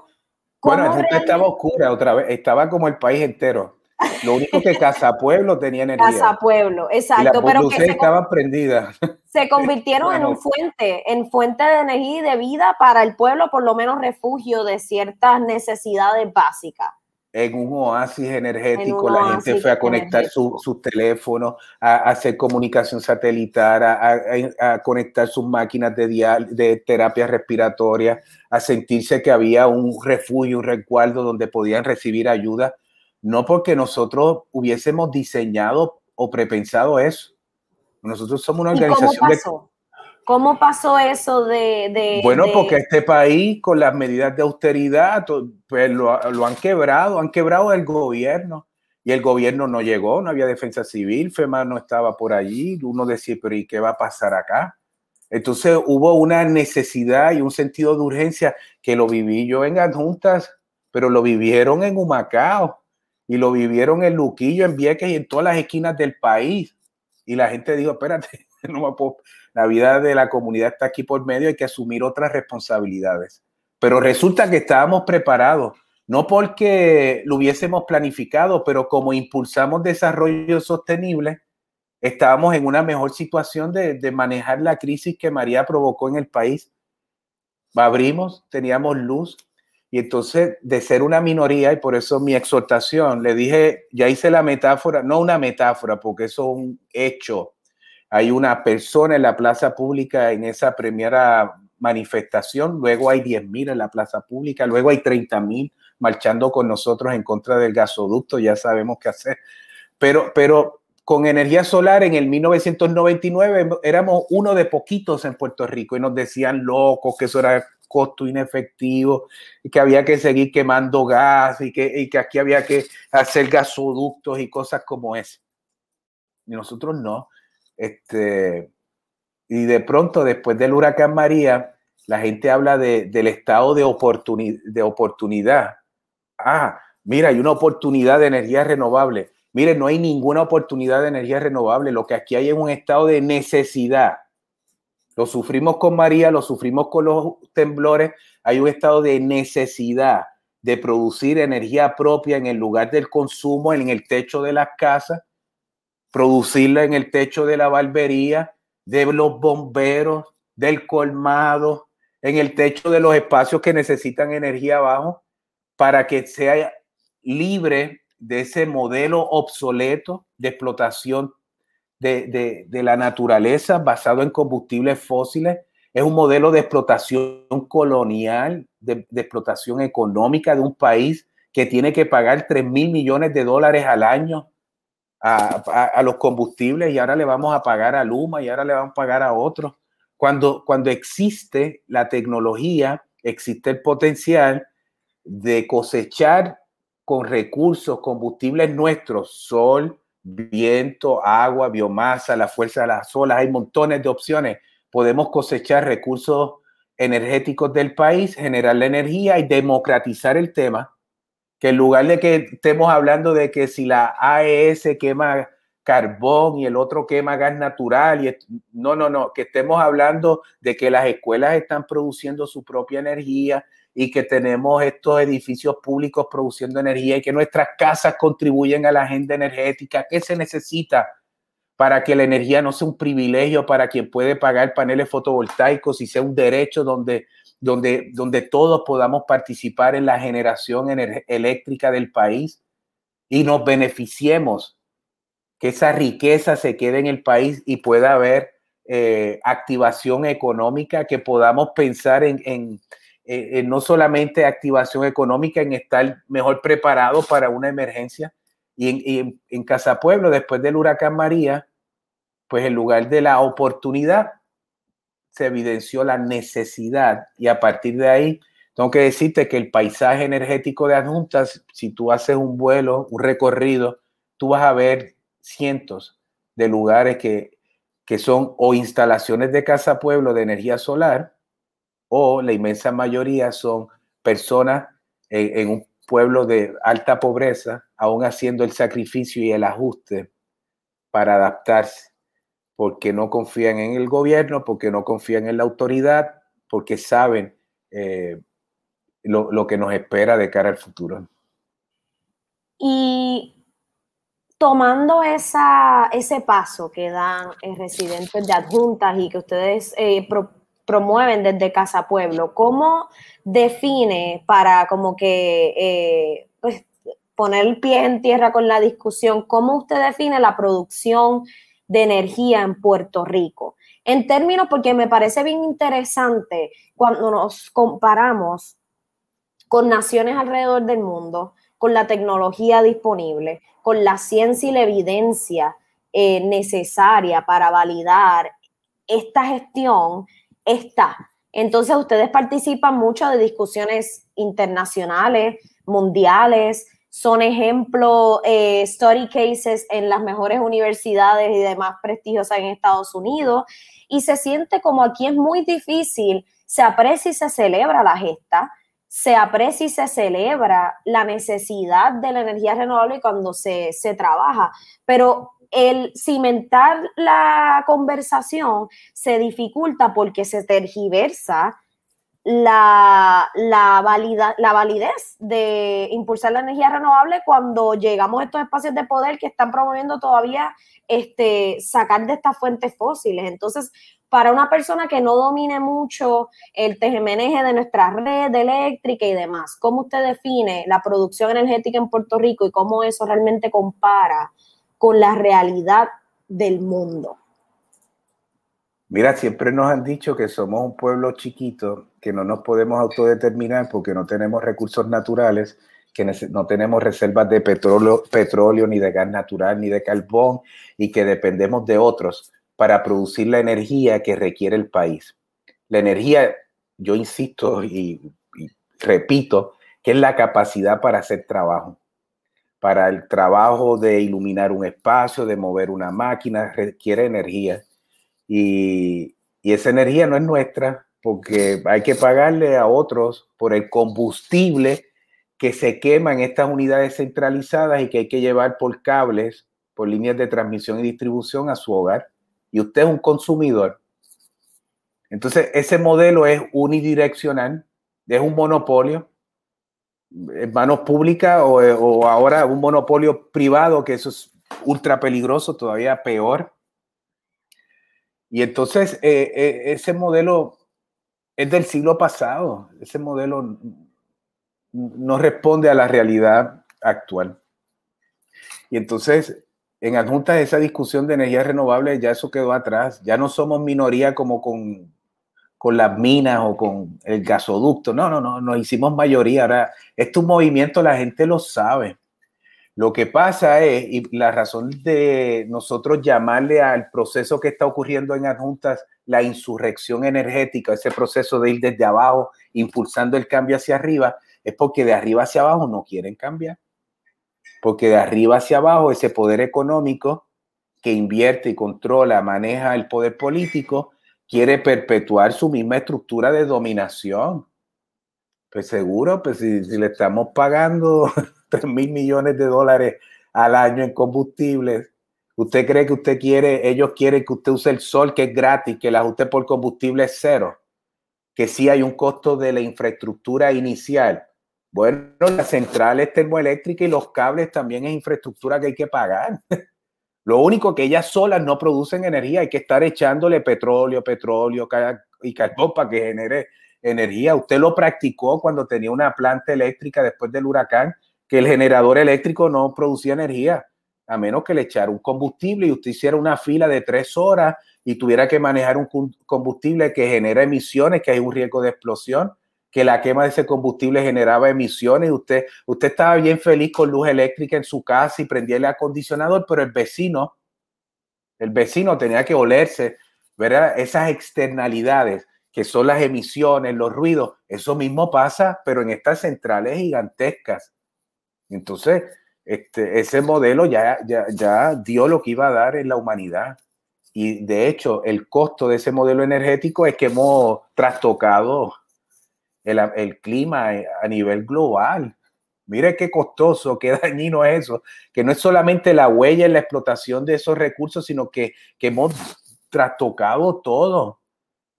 bueno, estaba oscura otra vez, estaba como el país entero. Lo único que Casa Pueblo tenía energía. Casa Pueblo, exacto. pero que estaban prendidas. Se convirtieron en un fuente, en fuente de energía y de vida para el pueblo, por lo menos refugio de ciertas necesidades básicas en un oasis energético, la gente fue a conectar sus su teléfonos, a, hacer comunicación satelital, a, conectar sus máquinas de, de terapia respiratoria, a sentirse que había un refugio, un resguardo donde podían recibir ayuda, no porque nosotros hubiésemos diseñado o prepensado eso. Nosotros somos una organización de ¿Cómo pasó eso de... bueno, porque este país con las medidas de austeridad, pues lo, lo, han quebrado, han quebrado el gobierno y el gobierno no llegó, no había defensa civil, FEMA no estaba por allí, uno decía, pero ¿y qué va a pasar acá? Entonces hubo una necesidad y un sentido de urgencia que lo viví yo en adjuntas, pero lo vivieron en Humacao y lo vivieron en Luquillo, en Vieques y en todas las esquinas del país. Y la gente dijo, espérate, no me puedo la vida de la comunidad está aquí por medio, hay que asumir otras responsabilidades. Pero resulta que estábamos preparados, no porque lo hubiésemos planificado, pero como impulsamos desarrollo sostenible, estábamos en una mejor situación de, de manejar la crisis que María provocó en el país. Abrimos, teníamos luz, y entonces, de ser una minoría, y por eso mi exhortación, le dije, ya hice la metáfora, no una metáfora, porque eso es un hecho hay una persona en la plaza pública en esa primera manifestación, luego hay 10.000 en la plaza pública, luego hay 30.000 marchando con nosotros en contra del gasoducto, ya sabemos qué hacer. Pero, pero con energía solar en el 1999 éramos uno de poquitos en Puerto Rico y nos decían locos que eso era costo inefectivo y que había que seguir quemando gas y que, y que aquí había que hacer gasoductos y cosas como esa. Y nosotros no. Este, y de pronto, después del huracán María, la gente habla de, del estado de, de oportunidad. Ah, mira, hay una oportunidad de energía renovable. Mire, no hay ninguna oportunidad de energía renovable. Lo que aquí hay es un estado de necesidad. Lo sufrimos con María, lo sufrimos con los temblores. Hay un estado de necesidad de producir energía propia en el lugar del consumo, en el techo de las casas, producirla en el techo de la barbería, de los bomberos, del colmado, en el techo de los espacios que necesitan energía abajo, para que sea libre de ese modelo obsoleto de explotación de, la naturaleza basado en combustibles fósiles. Es un modelo de explotación colonial, de, explotación económica de un país que tiene que pagar 3 mil millones de dólares al año a, los combustibles y ahora le vamos a pagar a Luma y ahora le vamos a pagar a otros. Cuando, cuando existe la tecnología, existe el potencial de cosechar con recursos, combustibles nuestros, sol, viento, agua, biomasa, la fuerza de las olas, hay montones de opciones. Podemos cosechar recursos energéticos del país, generar la energía y democratizar el tema, que en lugar de que estemos hablando de que si la AES quema carbón y el otro quema gas natural, y no, no, no, que estemos hablando de que las escuelas están produciendo su propia energía, y que tenemos estos edificios públicos produciendo energía y que nuestras casas contribuyen a la agenda energética. ¿Qué se necesita para que la energía no sea un privilegio para quien puede pagar paneles fotovoltaicos y sea un derecho donde, donde, donde todos podamos participar en la generación eléctrica del país y nos beneficiemos? Que esa riqueza se quede en el país y pueda haber eh, activación económica, que podamos pensar en eh, eh, no solamente activación económica, en estar mejor preparado para una emergencia. Y en, en, Casa Pueblo, después del huracán María, pues en lugar de la oportunidad, se evidenció la necesidad. Y a partir de ahí, tengo que decirte que el paisaje energético de adjuntas, si tú haces un vuelo, un recorrido, tú vas a ver cientos de lugares que, que son o instalaciones de Casa Pueblo de energía solar, o la inmensa mayoría son personas en, un pueblo de alta pobreza, aún haciendo el sacrificio y el ajuste para adaptarse, porque no confían en el gobierno, porque no confían en la autoridad, porque saben eh, lo, que nos espera de cara al futuro. Y tomando esa, ese paso que dan residentes de adjuntas y que ustedes eh, promueven desde Casa Pueblo. ¿Cómo define para como que eh, pues, poner el pie en tierra con la discusión, cómo usted define la producción de energía en Puerto Rico? En términos, porque me parece bien interesante cuando nos comparamos con naciones alrededor del mundo, con la tecnología disponible, con la ciencia y la evidencia eh, necesaria para validar esta gestión está. Entonces ustedes participan mucho de discusiones internacionales, mundiales, son ejemplo, eh, study cases en las mejores universidades y demás prestigiosas en Estados Unidos, y se siente como aquí es muy difícil, se aprecia y se celebra la gesta, se aprecia y se celebra la necesidad de la energía renovable cuando se, se trabaja, pero el cimentar la conversación se dificulta porque se tergiversa la, la, la validez de impulsar la energía renovable cuando llegamos a estos espacios de poder que están promoviendo todavía este, sacar de estas fuentes fósiles. Entonces, para una persona que no domine mucho el tejemeneje de nuestra red eléctrica y demás, ¿cómo usted define la producción energética en Puerto Rico y cómo eso realmente compara con la realidad del mundo. Mira, siempre nos han dicho que somos un pueblo chiquito, que no nos podemos autodeterminar porque no tenemos recursos naturales, que no tenemos reservas de petróleo, petróleo, ni de gas natural, ni de carbón, y que dependemos de otros para producir la energía que requiere el país. La energía, yo insisto y repito, que es la capacidad para hacer trabajo para el trabajo de iluminar un espacio, de mover una máquina, requiere energía. Y, esa energía no es nuestra porque hay que pagarle a otros por el combustible que se quema en estas unidades centralizadas y que hay que llevar por cables, por líneas de transmisión y distribución a su hogar. Y usted es un consumidor. Entonces, ese modelo es unidireccional, es un monopolio en manos públicas o, o ahora un monopolio privado, que eso es ultra peligroso, todavía peor. Y entonces eh, eh, ese modelo es del siglo pasado, ese modelo no responde a la realidad actual. Y entonces, en adjunta a esa discusión de energías renovables, ya eso quedó atrás, ya no somos minoría como con, con las minas o con el gasoducto, no, no, no, nos hicimos mayoría. Ahora, este movimiento la gente lo sabe. Lo que pasa es, y la razón de nosotros llamarle al proceso que está ocurriendo en adjuntas la insurrección energética, ese proceso de ir desde abajo impulsando el cambio hacia arriba, es porque de arriba hacia abajo no quieren cambiar. Porque de arriba hacia abajo ese poder económico que invierte y controla, maneja el poder político, quiere perpetuar su misma estructura de dominación. Pues seguro, pues si le estamos pagando 3 mil millones de dólares al año en combustibles. ¿Usted cree que usted quiere, ellos quieren que usted use el sol, que es gratis, que el ajuste por combustible es cero? Que sí hay un costo de la infraestructura inicial. Bueno, las centrales termoeléctricas y los cables también es infraestructura que hay que pagar. Lo único que ellas solas no producen energía, hay que estar echándole petróleo, petróleo y carbón para que genere energía. Usted lo practicó cuando tenía una planta eléctrica después del huracán que el generador eléctrico no producía energía, a menos que le echara un combustible y usted hiciera una fila de tres horas y tuviera que manejar un combustible que genera emisiones, que hay un riesgo de explosión, que la quema de ese combustible generaba emisiones. Usted, usted estaba bien feliz con luz eléctrica en su casa y prendía el acondicionador, pero el vecino, el vecino tenía que olerse, ¿verdad? Esas externalidades que son las emisiones, los ruidos, eso mismo pasa, pero en estas centrales gigantescas entonces, este, ese modelo ya, dio lo que iba a dar en la humanidad. Y de hecho, el costo de ese modelo energético es que hemos trastocado el, clima a nivel global. Mire qué costoso, qué dañino es eso, que no es solamente la huella en la explotación de esos recursos, sino que, que hemos trastocado todo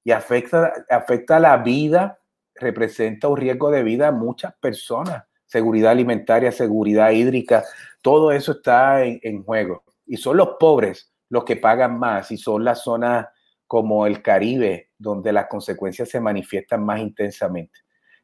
y afecta, afecta la vida, representa un riesgo de vida a muchas personas seguridad alimentaria, seguridad hídrica, todo eso está en, juego. Y son los pobres los que pagan más y son las zonas como el Caribe donde las consecuencias se manifiestan más intensamente.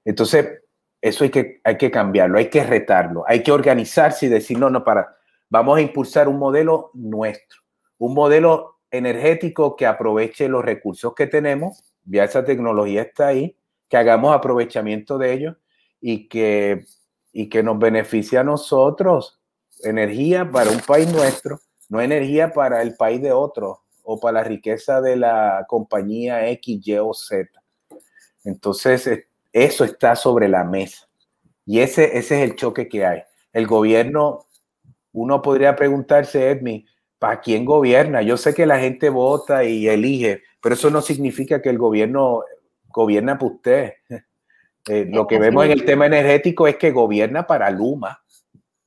Entonces, eso hay que, hay que cambiarlo, hay que retarlo, hay que organizarse y decir, no, no, para, vamos a impulsar un modelo nuestro, un modelo energético que aproveche los recursos que tenemos, ya esa tecnología está ahí, que hagamos aprovechamiento de ellos y que y que nos beneficia a nosotros. Energía para un país nuestro, no energía para el país de otro o para la riqueza de la compañía X, Y o Z. Entonces, eh, eso está sobre la mesa. Y ese, ese es el choque que hay. El gobierno, uno podría preguntarse, Edmi, ¿para quién gobierna? Yo sé que la gente vota y elige, pero eso no significa que el gobierno gobierna para usted. Eh, lo que vemos en el tema energético es que gobierna para Luma,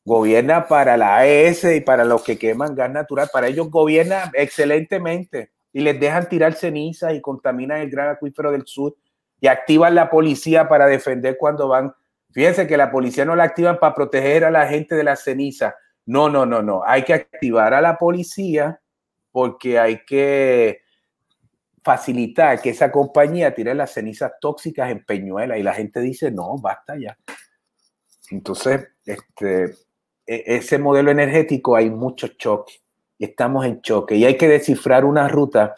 gobierna para la AES y para los que queman gas natural. Para ellos gobierna excelentemente y les dejan tirar cenizas y contaminan el gran acuífero del sur y activan la policía para defender cuando van. Fíjense que la policía no la activan para proteger a la gente de la ceniza. No, no, no, no. Hay que activar a la policía porque hay que facilitar que esa compañía tire las cenizas tóxicas en Peñuela y la gente dice, no, basta ya. Entonces, este, e, ese modelo energético hay muchos choques estamos en choque y hay que descifrar una ruta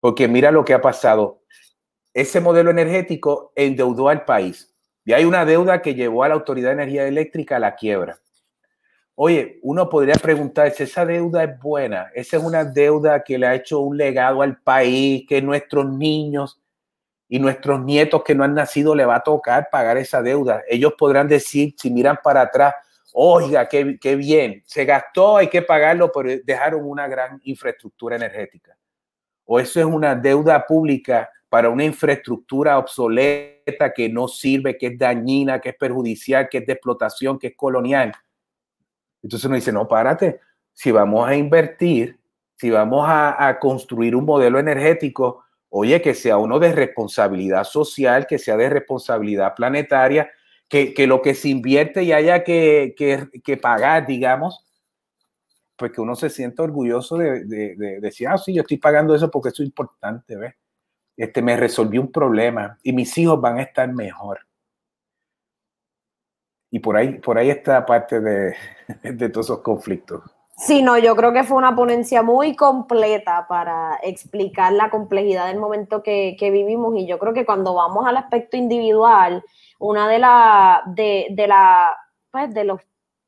porque mira lo que ha pasado. Ese modelo energético endeudó al país y hay una deuda que llevó a la Autoridad de Energía Eléctrica a la quiebra. Oye, uno podría preguntarse, ¿esa deuda es buena? ¿Esa es una deuda que le ha hecho un legado al país, que nuestros niños y nuestros nietos que no han nacido le va a tocar pagar esa deuda? Ellos podrán decir, si miran para atrás, oiga, qué, qué bien, se gastó, hay que pagarlo, pero dejaron una gran infraestructura energética. O eso es una deuda pública para una infraestructura obsoleta que no sirve, que es dañina, que es perjudicial, que es de explotación, que es colonial entonces uno dice, no, párate, si vamos a invertir, si vamos a, construir un modelo energético, oye, que sea uno de responsabilidad social, que sea de responsabilidad planetaria, que, que, lo que se invierte y haya que, que, que, pagar, digamos, pues que uno se sienta orgulloso de, de, de, decir, ah, sí, yo estoy pagando eso porque eso es importante, ¿ves? Este, me resolvió un problema y mis hijos van a estar mejor. Y por ahí, por ahí está parte de, de todos esos conflictos. Sí, no, yo creo que fue una ponencia muy completa para explicar la complejidad del momento que, que vivimos y yo creo que cuando vamos al aspecto individual, una de, la, de, de, la, pues, de, los,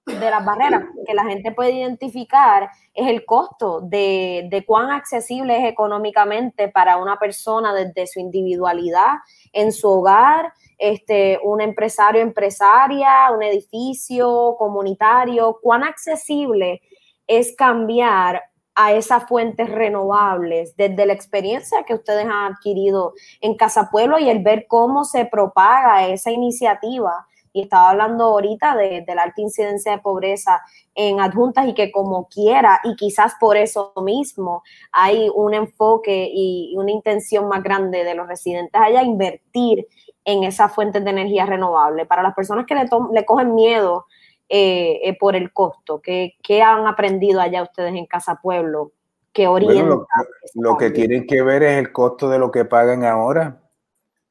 de las barreras que la gente puede identificar es el costo de, de cuán accesible es económicamente para una persona desde su individualidad en su hogar, este, un empresario, empresaria, un edificio comunitario, cuán accesible es cambiar a esas fuentes renovables desde la experiencia que ustedes han adquirido en Casa Pueblo y el ver cómo se propaga esa iniciativa. Y estaba hablando ahorita de, la alta incidencia de pobreza en adjuntas y que como quiera, y quizás por eso mismo hay un enfoque y, una intención más grande de los residentes allá invertir en esas fuentes de energía renovable. Para las personas que le, le cogen miedo eh, eh, por el costo? ¿Qué, ¿Qué, han aprendido allá ustedes en Casa Pueblo? que orienta? lo, que tienen que ver es el costo de lo que pagan ahora,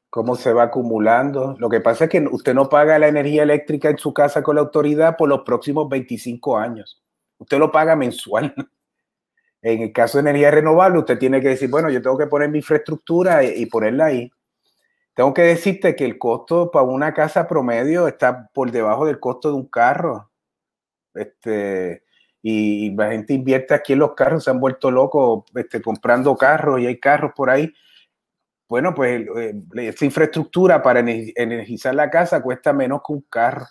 cómo se va acumulando. Lo que pasa es que usted no paga la energía eléctrica en su casa con la autoridad por los próximos 25 años. Usted lo paga mensual. En el caso de energía renovable, usted tiene que decir, bueno, yo tengo que poner mi infraestructura y ponerla ahí. Tengo que decirte que el costo para una casa promedio está por debajo del costo de un carro. Este, y, la gente invierte aquí en los carros, se han vuelto locos este, comprando carros y hay carros por ahí. Bueno, pues eh, esta infraestructura para energizar la casa cuesta menos que un carro.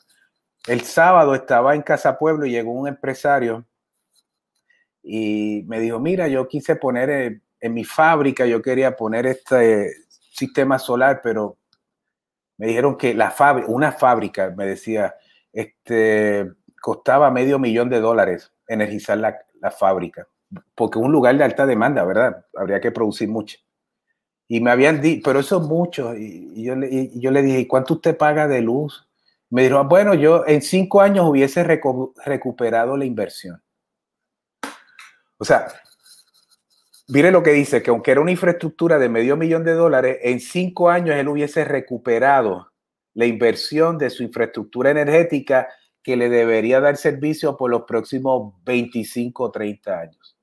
El sábado estaba en Casa Pueblo y llegó un empresario y me dijo, mira, yo quise poner en, en mi fábrica, yo quería poner este, sistema solar, pero me dijeron que la fábrica, una fábrica, me decía, este, costaba medio millón de dólares energizar la, la fábrica, porque un lugar de alta demanda, ¿verdad? Habría que producir mucho. Y me habían dicho, pero eso es mucho. Y, yo, le, yo le dije, ¿y cuánto usted paga de luz? Me dijo, bueno, yo en cinco años hubiese recuperado la inversión. O sea, Mire lo que dice, que aunque era una infraestructura de medio millón de dólares, en cinco años él hubiese recuperado la inversión de su infraestructura energética que le debería dar servicio por los próximos 25 o 30 años.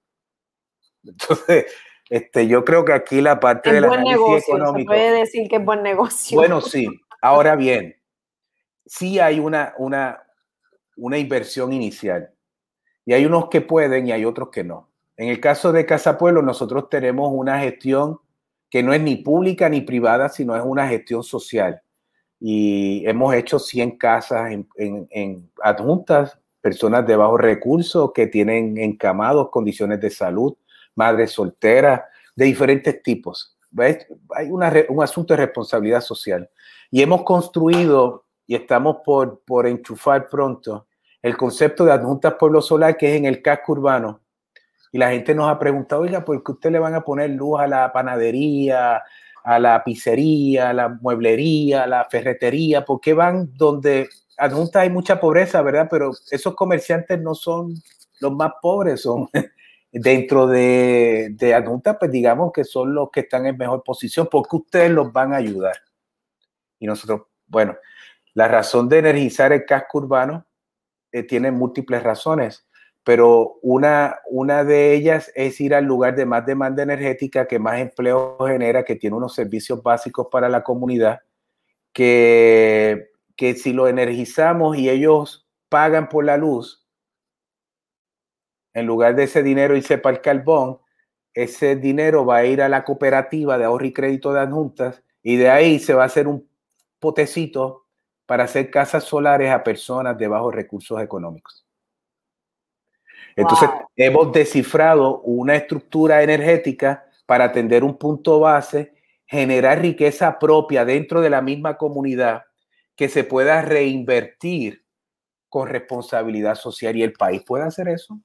Entonces, este, yo creo que aquí la parte de la buen negocio, Se puede decir que es buen negocio. Bueno, sí. Ahora bien, sí hay una, una, una inversión inicial. Y hay unos que pueden y hay otros que no. En el caso de Casa Pueblo, nosotros tenemos una gestión que no es ni pública ni privada, sino es una gestión social. Y hemos hecho 100 casas en, adjuntas, personas de bajos recursos que tienen encamados, condiciones de salud, madres solteras, de diferentes tipos. ¿Ves? Hay un asunto de responsabilidad social. Y hemos construido, y estamos por, por enchufar pronto, el concepto de adjuntas pueblo solar, que es en el casco urbano, y la gente nos ha preguntado, oiga, ¿por qué usted le van a poner luz a la panadería, a la pizzería, a la mueblería, a la ferretería? ¿Por qué van donde adjuntas hay mucha pobreza, verdad? Pero esos comerciantes no son los más pobres, son dentro de, de adjuntas, pues digamos que son los que están en mejor posición, porque ustedes los van a ayudar. Y nosotros, bueno, la razón de energizar el casco urbano eh, tiene múltiples razones pero una, una de ellas es ir al lugar de más demanda energética, que más empleo genera, que tiene unos servicios básicos para la comunidad, que, que si lo energizamos y ellos pagan por la luz, en lugar de ese dinero irse para el carbón, ese dinero va a ir a la cooperativa de ahorro y crédito de adjuntas y de ahí se va a hacer un potecito para hacer casas solares a personas de bajos recursos económicos. Entonces, hemos descifrado una estructura energética para atender un punto base, generar riqueza propia dentro de la misma comunidad que se pueda reinvertir con responsabilidad social y el país puede hacer eso.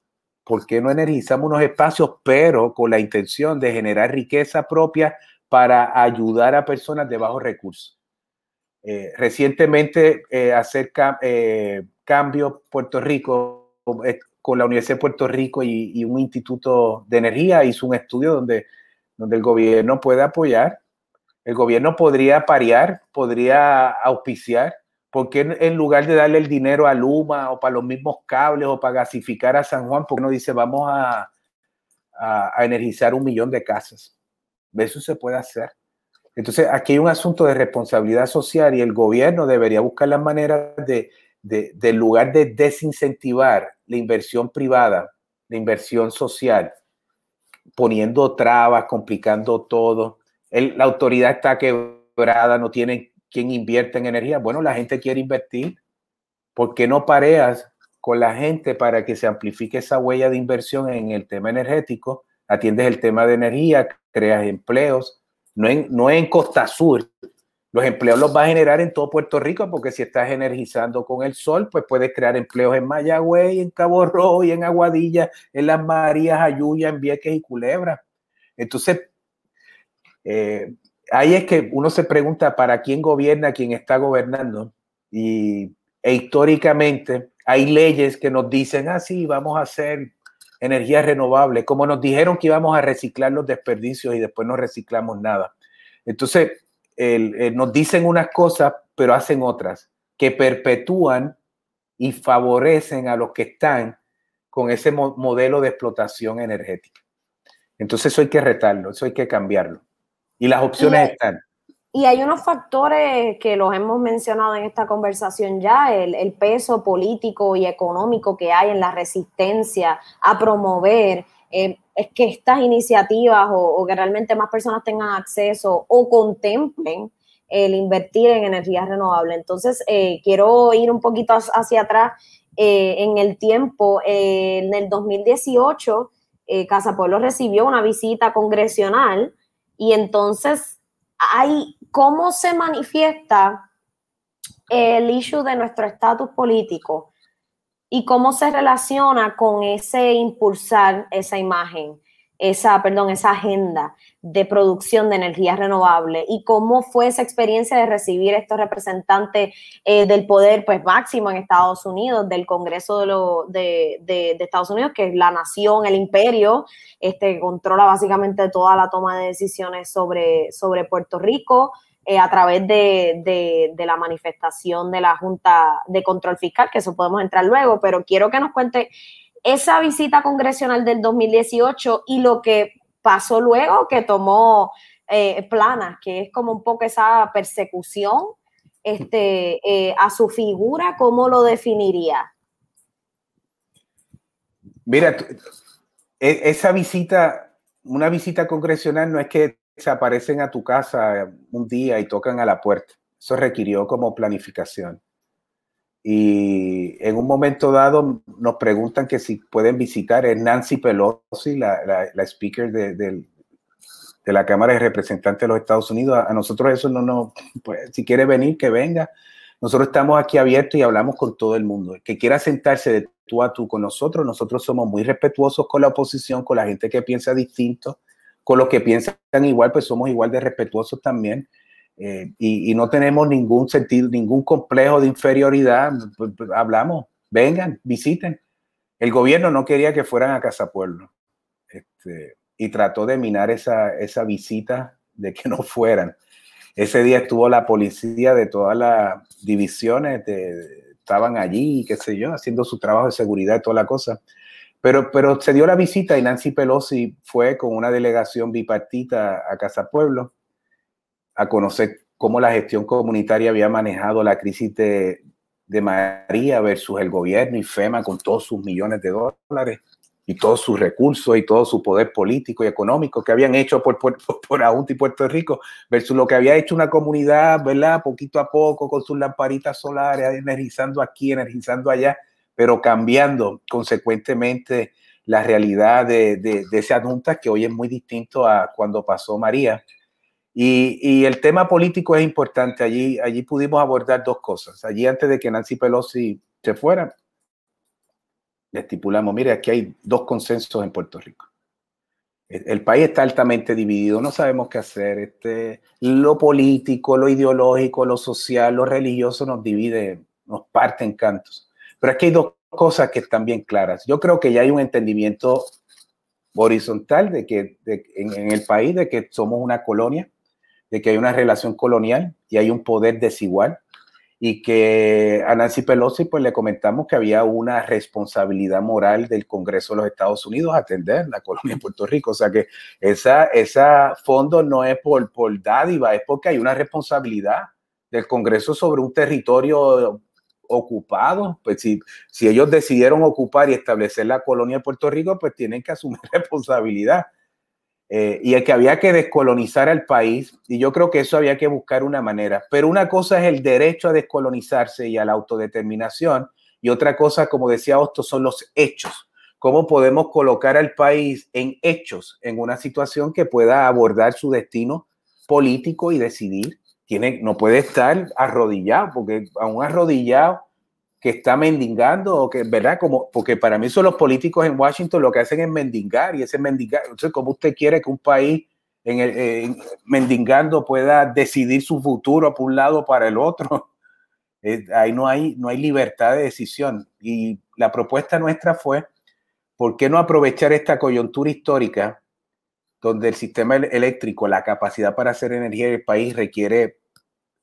¿Por qué no energizamos unos espacios, pero con la intención de generar riqueza propia para ayudar a personas de bajos recursos? Eh, recientemente eh, hacer eh, cambio Puerto Rico con la Universidad de Puerto Rico y, un instituto de energía hizo un estudio donde, donde el gobierno puede apoyar, el gobierno podría parear, podría auspiciar, porque en, lugar de darle el dinero a Luma o para los mismos cables o para gasificar a San Juan, porque no dice vamos a, a, energizar un millón de casas? Eso se puede hacer. Entonces, aquí hay un asunto de responsabilidad social y el gobierno debería buscar las maneras de, de, lugar de desincentivar la inversión privada, la inversión social, poniendo trabas, complicando todo. la autoridad está quebrada, no tiene quien invierte en energía. Bueno, la gente quiere invertir. ¿Por qué no pareas con la gente para que se amplifique esa huella de inversión en el tema energético? Atiendes el tema de energía, creas empleos, no en, no en Costa Sur, los empleos los va a generar en todo Puerto Rico, porque si estás energizando con el sol, pues puedes crear empleos en Mayagüey, en Cabo Rojo y en Aguadilla, en Las Marías, Ayuya, en Vieques y Culebra. Entonces, eh, ahí es que uno se pregunta para quién gobierna, quién está gobernando. Y e históricamente hay leyes que nos dicen, ah, sí, vamos a hacer energías renovables, como nos dijeron que íbamos a reciclar los desperdicios y después no reciclamos nada. Entonces, eh, nos dicen unas cosas, pero hacen otras, que perpetúan y favorecen a los que están con ese modelo de explotación energética. Entonces eso hay que retarlo, eso hay que cambiarlo. Y las opciones están. Y hay unos factores que los hemos mencionado en esta conversación ya, el, peso político y económico que hay en la resistencia a promover eh, es que estas iniciativas o, que realmente más personas tengan acceso o contemplen el invertir en energías renovables. Entonces, eh, quiero ir un poquito hacia atrás eh, en el tiempo. en el 2018, Casa Pueblo recibió una visita congresional y entonces hay cómo se manifiesta el issue de nuestro estatus político y cómo se relaciona con ese impulsar esa imagen, esa, perdón, esa agenda de producción de energía renovable y cómo fue esa experiencia de recibir estos representantes eh, del poder pues máximo en Estados Unidos, del Congreso de, lo, de, de, Estados Unidos, que es la nación, el imperio, este, controla básicamente toda la toma de decisiones sobre, sobre Puerto Rico, eh, a través de, la manifestación de la Junta de Control Fiscal, que eso podemos entrar luego, pero quiero que nos cuente esa visita congresional del 2018 y lo que pasó luego, que tomó eh, planas, que es como un poco esa persecución este, eh, a su figura, ¿cómo lo definiría? Mira, e, esa visita, una visita congresional no es que se aparecen a tu casa un día y tocan a la puerta. Eso requirió como planificación. Y en un momento dado nos preguntan que si pueden visitar, es Nancy Pelosi, la, la, speaker de, de, la Cámara de Representantes de los Estados Unidos. A, nosotros eso no nos, pues, si quiere venir, que venga. Nosotros estamos aquí abiertos y hablamos con todo el mundo. El que quiera sentarse de tú a tú con nosotros, nosotros somos muy respetuosos con la oposición, con la gente que piensa distinto con los que piensan igual, pues somos igual de respetuosos también. Eh, y, no tenemos ningún sentido, ningún complejo de inferioridad. Pues, pues, hablamos, vengan, visiten. El gobierno no quería que fueran a Casa Pueblo este, y trató de minar esa, esa visita de que no fueran. Ese día estuvo la policía de todas las divisiones, estaban allí, qué sé yo, haciendo su trabajo de seguridad y toda la cosa. Pero, pero se dio la visita y Nancy Pelosi fue con una delegación bipartita a Casa Pueblo a conocer cómo la gestión comunitaria había manejado la crisis de, de María versus el gobierno y FEMA con todos sus millones de dólares y todos sus recursos y todo su poder político y económico que habían hecho por, por, por y Puerto Rico versus lo que había hecho una comunidad, ¿verdad? Poquito a poco con sus lamparitas solares, energizando aquí, energizando allá pero cambiando consecuentemente la realidad de, de, ese adulta que hoy es muy distinto a cuando pasó María. Y, y, el tema político es importante. Allí, allí pudimos abordar dos cosas. Allí antes de que Nancy Pelosi se fuera, le estipulamos, mire, aquí hay dos consensos en Puerto Rico. El país está altamente dividido, no sabemos qué hacer. Este, lo político, lo ideológico, lo social, lo religioso nos divide, nos parte en cantos. Pero aquí hay dos cosas que están bien claras. Yo creo que ya hay un entendimiento horizontal de que en, el país de que somos una colonia, de que hay una relación colonial y hay un poder desigual y que a Nancy Pelosi pues le comentamos que había una responsabilidad moral del Congreso de los Estados Unidos atender la colonia de Puerto Rico. O sea que esa, esa fondo no es por, por dádiva, es porque hay una responsabilidad del Congreso sobre un territorio ocupado. Pues si, si ellos decidieron ocupar y establecer la colonia de Puerto Rico, pues tienen que asumir responsabilidad. Eh, y el que había que descolonizar al país, y yo creo que eso había que buscar una manera. Pero una cosa es el derecho a descolonizarse y a la autodeterminación, y otra cosa, como decía Osto, son los hechos. ¿Cómo podemos colocar al país en hechos, en una situación que pueda abordar su destino político y decidir? Tiene, no puede estar arrodillado, porque a un arrodillado que está mendigando o que, ¿verdad? Como, porque para mí son los políticos en Washington lo que hacen es mendigar y ese mendigar, entonces, ¿cómo usted quiere que un país en el, mendigando pueda decidir su futuro por un lado o para el otro? ahí no hay, no hay libertad de decisión. Y la propuesta nuestra fue, ¿por qué no aprovechar esta coyuntura histórica donde el sistema eléctrico, la capacidad para hacer energía del país requiere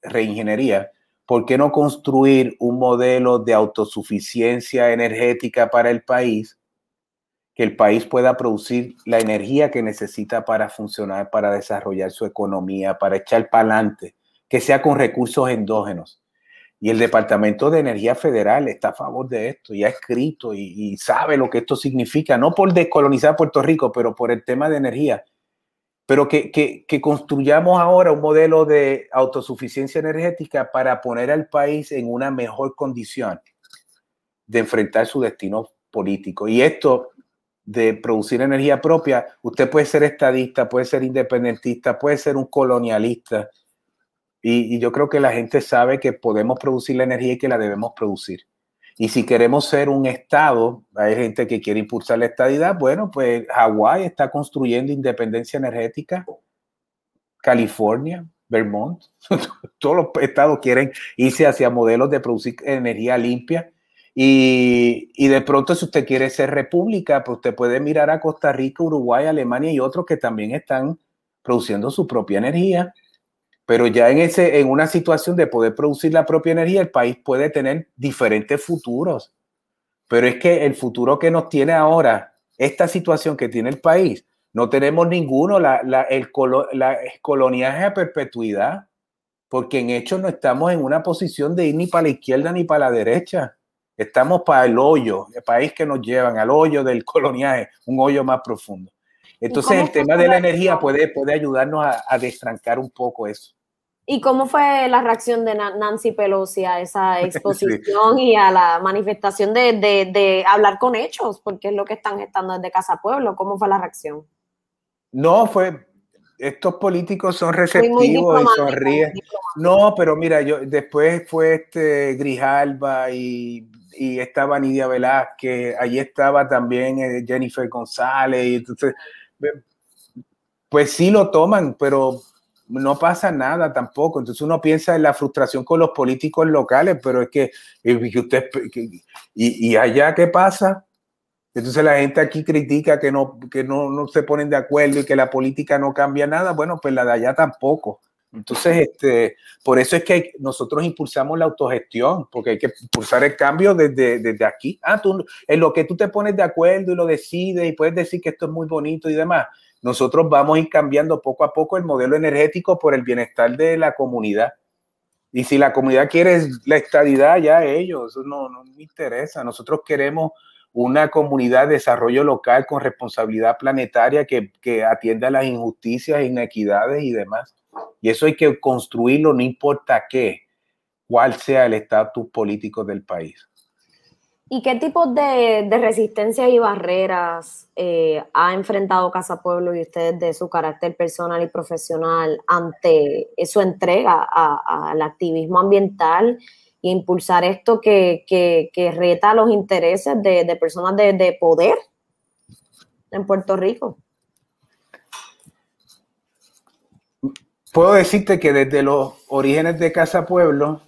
reingeniería? ¿Por qué no construir un modelo de autosuficiencia energética para el país? Que el país pueda producir la energía que necesita para funcionar, para desarrollar su economía, para echar para adelante, que sea con recursos endógenos. Y el Departamento de Energía Federal está a favor de esto y ha escrito y, y sabe lo que esto significa, no por descolonizar Puerto Rico, pero por el tema de energía pero que, que, construyamos ahora un modelo de autosuficiencia energética para poner al país en una mejor condición de enfrentar su destino político. Y esto de producir energía propia, usted puede ser estadista, puede ser independentista, puede ser un colonialista. Y, y yo creo que la gente sabe que podemos producir la energía y que la debemos producir. Y si queremos ser un estado, hay gente que quiere impulsar la estadidad, bueno, pues Hawái está construyendo independencia energética, California, Vermont, todos los estados quieren irse hacia modelos de producir energía limpia. Y, y, de pronto, si usted quiere ser república, pues usted puede mirar a Costa Rica, Uruguay, Alemania y otros que también están produciendo su propia energía pero ya en, ese, en una situación de poder producir la propia energía, el país puede tener diferentes futuros. Pero es que el futuro que nos tiene ahora, esta situación que tiene el país, no tenemos ninguno, la, la, el la coloniaje a perpetuidad, porque en hecho no estamos en una posición de ir ni para la izquierda ni para la derecha. Estamos para el hoyo, el país que nos llevan al hoyo del coloniaje, un hoyo más profundo. Entonces el tema de la energía puede, puede ayudarnos a, a destrancar un poco eso. ¿Y cómo fue la reacción de Nancy Pelosi a esa exposición y a la manifestación de, de, de, hablar con hechos? Porque es lo que están gestando desde Casa Pueblo. ¿Cómo fue la reacción? No, fue. Estos políticos son receptivos y sonríen. No, pero mira, yo después fue este Grijalba y, y estaba Nidia Velázquez, allí estaba también eh, Jennifer González, y entonces, pues sí lo toman, pero no pasa nada tampoco. Entonces uno piensa en la frustración con los políticos locales, pero es que, usted, y, y, allá qué pasa? Entonces la gente aquí critica que, no, que no, no, se ponen de acuerdo y que la política no cambia nada. Bueno, pues la de allá tampoco. Entonces, este, por eso es que nosotros impulsamos la autogestión, porque hay que impulsar el cambio desde, desde aquí. Ah, tú, en lo que tú te pones de acuerdo y lo decides y puedes decir que esto es muy bonito y demás, nosotros vamos a ir cambiando poco a poco el modelo energético por el bienestar de la comunidad. Y si la comunidad quiere la estadidad, ya ellos, eso no, me interesa. Nosotros queremos una comunidad de desarrollo local con responsabilidad planetaria que, que atienda las injusticias, inequidades y demás. Y eso hay que construirlo, no importa qué, cuál sea el estatus político del país. ¿Y qué tipos de, de resistencias y barreras eh, ha enfrentado Casa Pueblo y ustedes de su carácter personal y profesional ante su entrega al activismo ambiental y impulsar esto que, que, que, reta los intereses de, de personas de, de, poder en Puerto Rico? Puedo decirte que desde los orígenes de Casa Pueblo,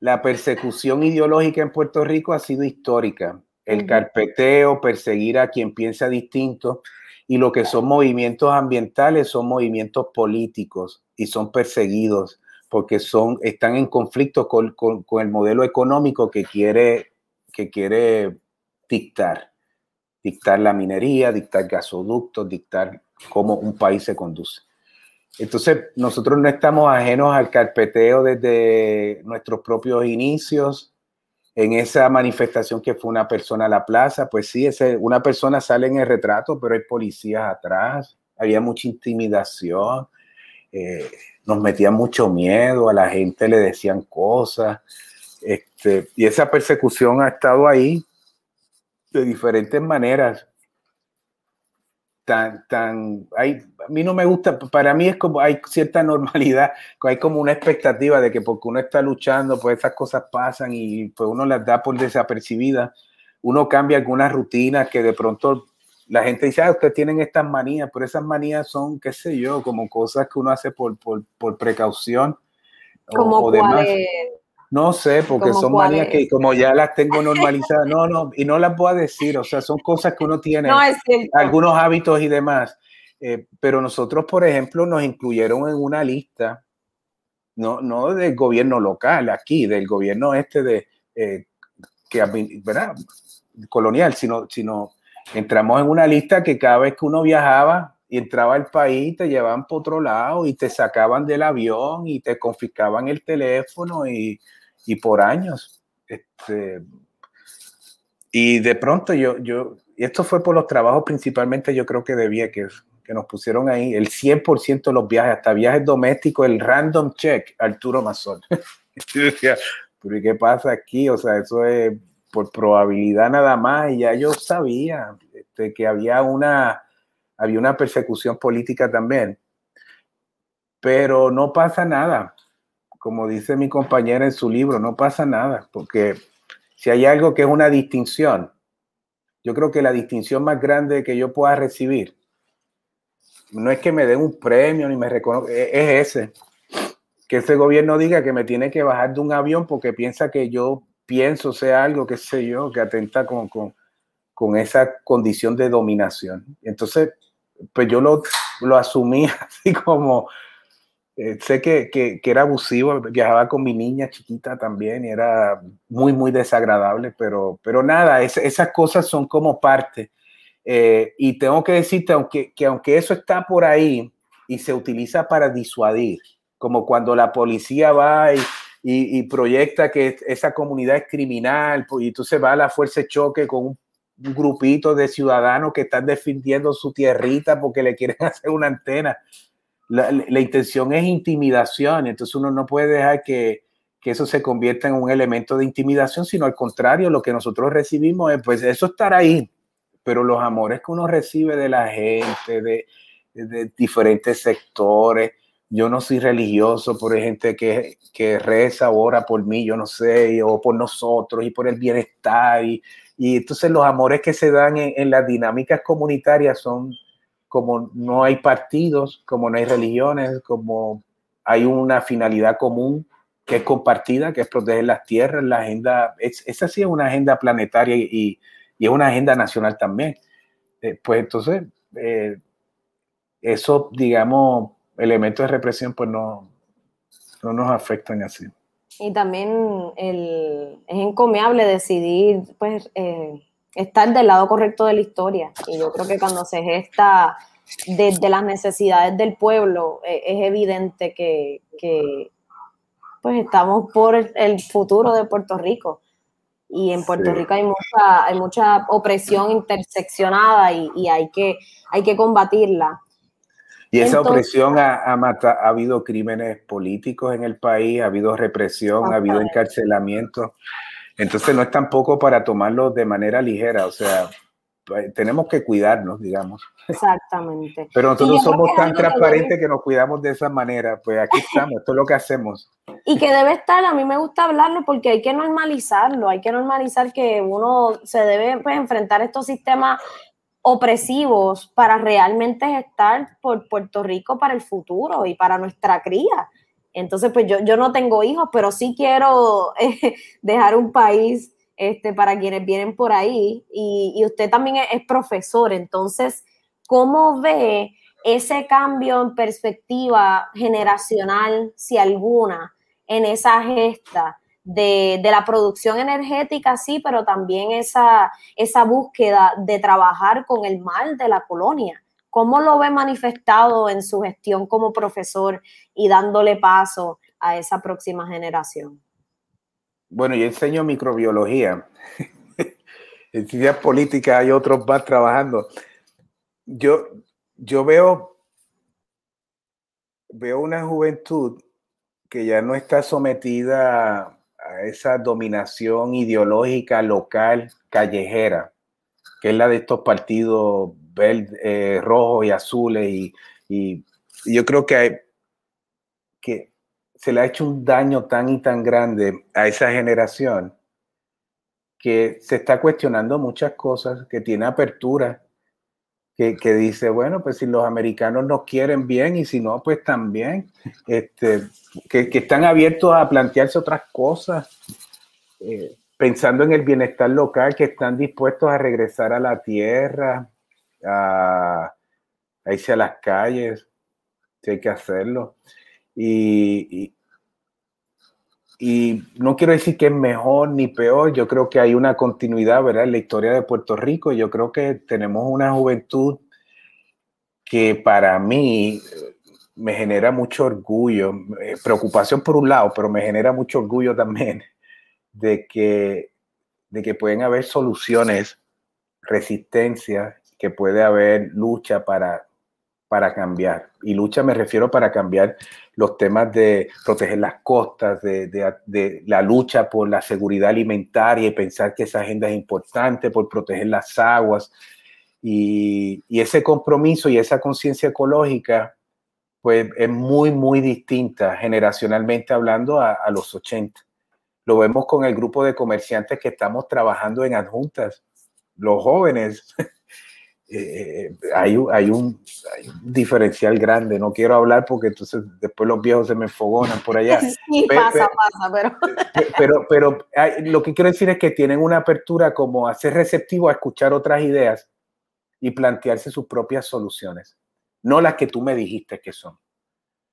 la persecución ideológica en Puerto Rico ha sido histórica. El carpeteo, perseguir a quien piensa distinto y lo que son movimientos ambientales son movimientos políticos y son perseguidos porque son, están en conflicto con, con, el modelo económico que quiere, que quiere dictar. Dictar la minería, dictar gasoductos, dictar cómo un país se conduce. Entonces, nosotros no estamos ajenos al carpeteo desde nuestros propios inicios. En esa manifestación que fue una persona a la plaza, pues sí, ese, una persona sale en el retrato, pero hay policías atrás, había mucha intimidación, eh, nos metían mucho miedo, a la gente le decían cosas, este, y esa persecución ha estado ahí de diferentes maneras tan, tan, hay, a mí no me gusta, para mí es como, hay cierta normalidad, hay como una expectativa de que porque uno está luchando, pues esas cosas pasan y pues uno las da por desapercibidas, uno cambia algunas rutinas que de pronto la gente dice, ah, ustedes tienen estas manías, pero esas manías son, qué sé yo, como cosas que uno hace por, por, por precaución. Como o, demás. No sé, porque son manías que como ya las tengo normalizadas, no, no, y no las voy a decir, o sea, son cosas que uno tiene, algunos hábitos y demás. Eh, pero nosotros, por ejemplo, nos incluyeron en una lista, no, no del gobierno local aquí, del gobierno este de, eh, que, ¿verdad? colonial, sino, sino entramos en una lista que cada vez que uno viajaba y entraba al país, te llevaban por otro lado y te sacaban del avión y te confiscaban el teléfono y y por años. Este, y de pronto yo, yo, esto fue por los trabajos principalmente, yo creo que de Vieques, que nos pusieron ahí el 100% de los viajes, hasta viajes domésticos, el random check, Arturo Mazón. pero qué pasa aquí? O sea, eso es por probabilidad nada más, y ya yo sabía este, que había una, había una persecución política también. Pero no pasa nada como dice mi compañera en su libro, no pasa nada, porque si hay algo que es una distinción, yo creo que la distinción más grande que yo pueda recibir no es que me den un premio ni me reconozca, e-, es ese. Que ese gobierno diga que me tiene que bajar de un avión porque piensa que yo pienso sea algo, qué sé yo, que atenta con, con, con esa condición de dominación. Entonces, pues yo lo, lo asumí así como, eh, sé que, que, que, era abusivo, viajaba con mi niña chiquita también y era muy, muy desagradable, pero, pero nada, esas cosas son como parte. Eh, y tengo que decirte, aunque, que aunque eso está por ahí y se utiliza para disuadir, como cuando la policía va y, y, proyecta que esa comunidad es criminal, pues, y entonces va a la fuerza de choque con un grupito de ciudadanos que están defendiendo su tierrita porque le quieren hacer una antena la, intención es intimidación, entonces uno no puede dejar que, que, eso se convierta en un elemento de intimidación, sino al contrario, lo que nosotros recibimos es, pues eso estar ahí, pero los amores que uno recibe de la gente, de, de diferentes sectores, yo no soy religioso, por gente que, que reza ora por mí, yo no sé, o por nosotros y por el bienestar. Y, y entonces los amores que se dan en, en las dinámicas comunitarias son, como no hay partidos, como no hay religiones, como hay una finalidad común que es compartida, que es proteger las tierras, la agenda, es, esa sí es una agenda planetaria y, y es una agenda nacional también. Eh, pues entonces, eh, esos, digamos, elementos de represión, pues no, no nos afectan así. Y también el, es encomiable decidir, pues, eh, estar del lado correcto de la historia. Y yo creo que cuando se gesta desde las necesidades del pueblo, eh, es evidente que, que, pues estamos por el futuro de Puerto Rico. Y en Puerto Rico hay mucha, hay mucha opresión interseccionada y, y hay, que, hay que combatirla. Y esa opresión ha, ha, ha, habido crímenes políticos en el país, ha habido represión, ha habido encarcelamiento. Entonces no es tampoco para tomarlo de manera ligera, o sea, pues, tenemos que cuidarnos, digamos. Exactamente. Pero nosotros somos tan transparentes que nos cuidamos de esa manera, pues aquí estamos, esto es lo que hacemos. Y que debe estar, a mí me gusta hablarlo porque hay que normalizarlo, hay que normalizar que uno se debe pues, enfrentar estos sistemas opresivos para realmente estar por Puerto Rico para el futuro y para nuestra cría. Entonces, pues yo, yo no tengo hijos, pero sí quiero eh, dejar un país este, para quienes vienen por ahí. Y, usted también es, profesor, entonces, ¿cómo ve ese cambio en perspectiva generacional, si alguna, en esa gesta? De, la producción energética, sí, pero también esa, esa búsqueda de trabajar con el mal de la colonia. ¿Cómo lo ve manifestado en su gestión como profesor y dándole paso a esa próxima generación? Bueno, yo enseño microbiología. en ciencias políticas hay otros más trabajando. Yo, yo veo, veo una juventud que ya no está sometida a esa dominación ideológica local, callejera, que es la de estos partidos eh, rojos y azules. Y, y, yo creo que, hay, que se le ha hecho un daño tan y tan grande a esa generación que se está cuestionando muchas cosas, que tiene apertura, que, que, dice, bueno, pues si los americanos nos quieren bien y si no, pues también, este, que, que están abiertos a plantearse otras cosas, eh, pensando en el bienestar local, que están dispuestos a regresar a la tierra, a, a irse a las calles, si hay que hacerlo. Y, y, no quiero decir que es mejor ni peor, yo creo que hay una continuidad, ¿verdad? En la historia de Puerto Rico, yo creo que tenemos una juventud que para mí eh, me genera mucho orgullo, eh, preocupación por un lado, pero me genera mucho orgullo también de que, de que pueden haber soluciones, resistencia, que puede haber lucha para para cambiar. Y lucha me refiero para cambiar los temas de proteger las costas, de, la lucha por la seguridad alimentaria y pensar que esa agenda es importante, por proteger las aguas. Y, ese compromiso y esa conciencia ecológica, pues es muy, muy distinta generacionalmente hablando a, a los 80. Lo vemos con el grupo de comerciantes que estamos trabajando en adjuntas. Los jóvenes eh, hay, hay, un, diferencial grande. No quiero hablar porque entonces después los viejos se me fogonan por allá. Sí, pasa, pasa, pero... Pero, pero lo que quiero decir es que tienen una apertura como a ser receptivo a escuchar otras ideas y plantearse sus propias soluciones. No las que tú me dijiste que son.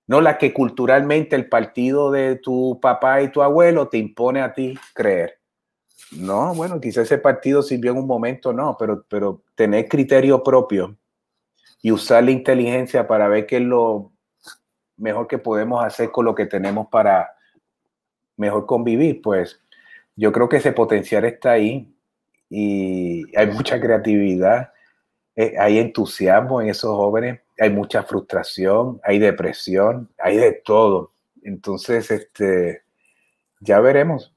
No las que culturalmente el partido de tu papá y tu abuelo te impone a ti creer. No, bueno, quizá ese partido sirvió en un momento, no, pero, pero tener criterio propio y usar la inteligencia para ver qué es lo mejor que podemos hacer con lo que tenemos para mejor convivir, pues yo creo que ese potencial está ahí y hay mucha creatividad, eh, hay entusiasmo en esos jóvenes, hay mucha frustración, hay depresión, hay de todo. Entonces, este, ya veremos.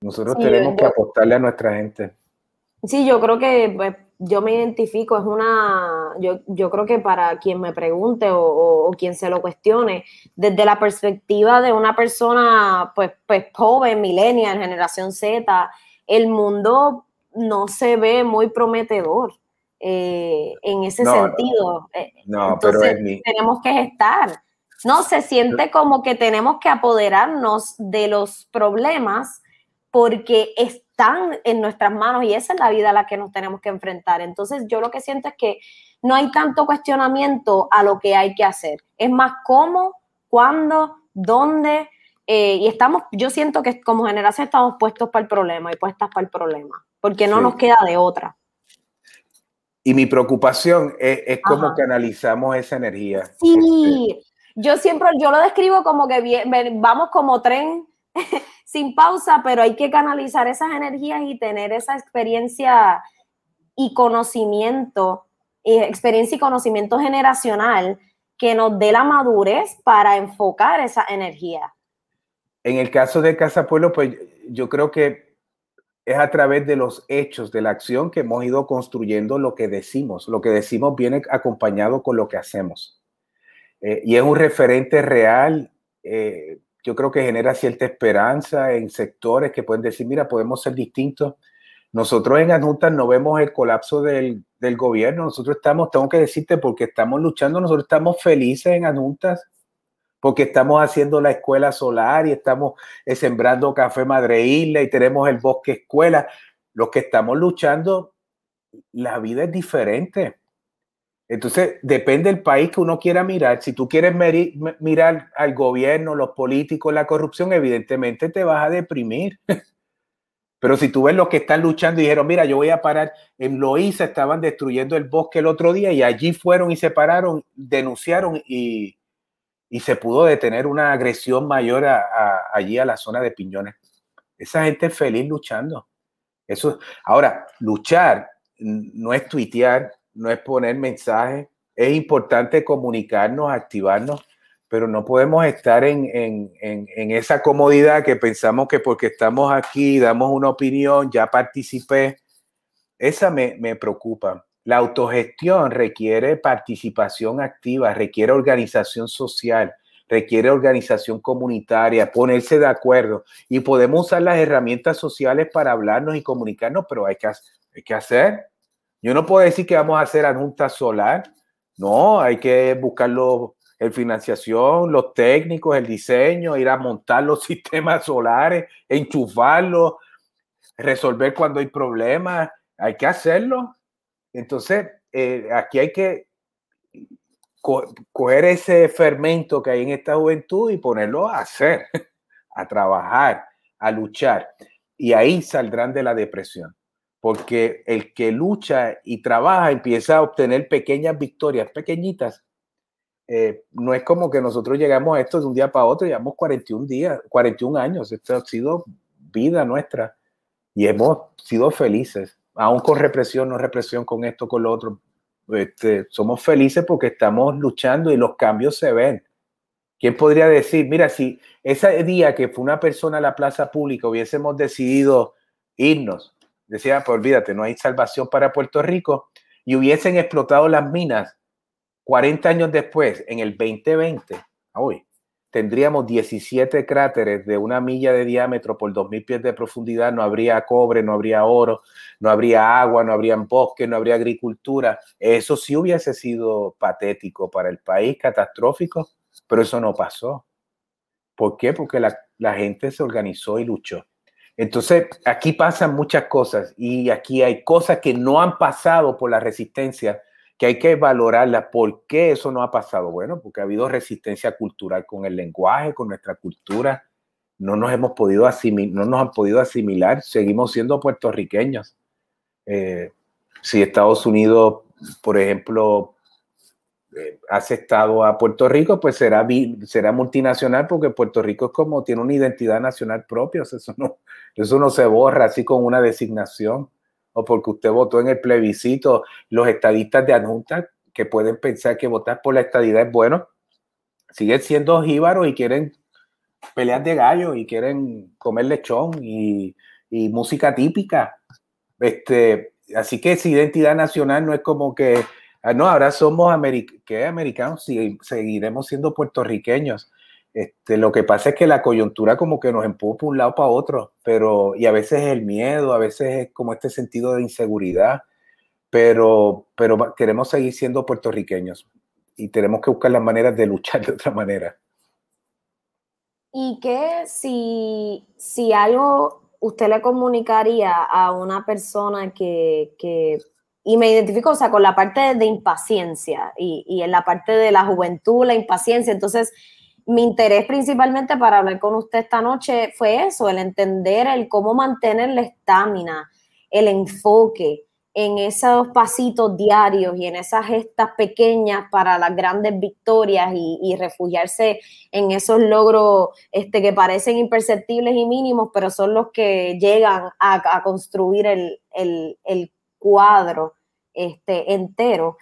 Nosotros tenemos que apostarle a nuestra gente. Sí, yo creo que pues, yo me identifico, es una, yo, yo, creo que para quien me pregunte o, quien se lo cuestione, desde la perspectiva de una persona pues, pues joven, millennial, generación Z, el mundo no se ve muy prometedor eh, en ese sentido. Eh, no, pero tenemos que estar. No, se siente como que tenemos que apoderarnos de los problemas porque están en nuestras manos y esa es la vida a la que nos tenemos que enfrentar. Entonces yo lo que siento es que no hay tanto cuestionamiento a lo que hay que hacer. Es más cómo, cuándo, dónde. Eh, y estamos, yo siento que como generación estamos puestos para el problema y puestas para el problema, porque no nos queda de otra. Y mi preocupación es, cómo canalizamos esa energía. Sí, este, yo siempre, yo lo describo como que vamos como tren sin pausa, pero hay que canalizar esas energías y tener esa experiencia y conocimiento, experiencia y conocimiento generacional que nos dé la madurez para enfocar esa energía. En el caso de Casa Pueblo, pues yo creo que es a través de los hechos, de la acción que hemos ido construyendo lo que decimos. Lo que decimos viene acompañado con lo que hacemos. Eh, y es un referente real eh, yo creo que genera cierta esperanza en sectores que pueden decir, mira, podemos ser distintos, nosotros en Adjuntas no vemos el colapso del, del, gobierno, nosotros estamos, tengo que decirte, porque estamos luchando, nosotros estamos felices en Adjuntas, porque estamos haciendo la escuela solar y estamos eh, sembrando café Madre Isla y tenemos el bosque escuela. Los que estamos luchando, la vida es diferente. Entonces, depende del país que uno quiera mirar. Si tú quieres mirar al gobierno, los políticos, la corrupción, evidentemente te vas a deprimir. Pero si tú ves los que están luchando y dijeron, mira, yo voy a parar, en Loíza estaban destruyendo el bosque el otro día y allí fueron y se pararon, denunciaron y, y se pudo detener una agresión mayor allí a la zona de Piñones. Esa gente feliz luchando. Eso, ahora, luchar no es tuitear, no es poner mensajes, es importante comunicarnos, activarnos, pero no podemos estar en, en, esa comodidad que pensamos que porque estamos aquí, damos una opinión, ya participé. Esa me, me preocupa. La autogestión requiere participación activa, requiere organización social, requiere organización comunitaria, ponerse de acuerdo y podemos usar las herramientas sociales para hablarnos y comunicarnos, pero hay que, hay que hacer. Yo no puedo decir que vamos a hacer junta solar, no, hay que buscar el financiación, los técnicos, el diseño, ir a montar los sistemas solares, enchufarlos, resolver cuando hay problemas, hay que hacerlo. Entonces, eh, aquí hay que coger ese fermento que hay en esta juventud y ponerlo a hacer, a trabajar, a luchar. Y ahí saldrán de la depresión. Porque el que lucha y trabaja empieza a obtener pequeñas victorias, pequeñitas. Eh, no es como que nosotros llegamos a esto de un día para otro, llevamos 41 días, 41 años. Esto ha sido vida nuestra y hemos sido felices aún con represión, no represión, con esto, con lo otro, este, somos felices porque estamos luchando y los cambios se ven. ¿Quién podría decir, mira, si ese día que fue una persona a la plaza pública hubiésemos decidido irnos, decía, pues olvídate, no hay salvación para Puerto Rico, y hubiesen explotado las minas 40 años después, en el 2020, hoy, tendríamos 17 cráteres de una milla de diámetro por 2.000 pies de profundidad, no habría cobre, no habría oro, no habría agua, no habría bosque, no habría agricultura. Eso sí hubiese sido patético para el país, catastrófico, pero eso no pasó. ¿Por qué? Porque la gente se organizó y luchó. Entonces, aquí pasan muchas cosas y aquí hay cosas que no han pasado por la resistencia que hay que valorarla. ¿Por qué eso no ha pasado? Bueno, porque ha habido resistencia cultural con el lenguaje, con nuestra cultura. No nos hemos podido asimilar, no nos han podido asimilar. Seguimos siendo puertorriqueños. Eh, si Estados Unidos, por ejemplo, eh, ha aceptado a Puerto Rico, pues será, será multinacional porque Puerto Rico es como tiene una identidad nacional propia. eso, no, eso no se borra así con una designación o porque usted votó en el plebiscito, los estadistas de adjunta que pueden pensar que votar por la estadidad es bueno, siguen siendo jíbaros y quieren pelear de gallo y quieren comer lechón y, música típica. Este, así que esa identidad nacional no es como que, no, ahora somos americanos, y seguiremos siendo puertorriqueños. Este, lo que pasa es que la coyuntura como que nos empuja por un lado para otro, pero y a veces es el miedo, a veces es como este sentido de inseguridad, pero, pero queremos seguir siendo puertorriqueños y tenemos que buscar las maneras de luchar de otra manera. ¿Y qué si, si algo usted le comunicaría a una persona que, que y me identifico, o sea, con la parte de impaciencia y, y en la parte de la juventud, la impaciencia, entonces mi interés principalmente para hablar con usted esta noche fue eso, el entender el cómo mantener la estamina, el enfoque en esos pasitos diarios y en esas gestas pequeñas para las grandes victorias y, refugiarse en esos logros este, que parecen imperceptibles y mínimos, pero son los que llegan a, construir el, el, cuadro este, entero.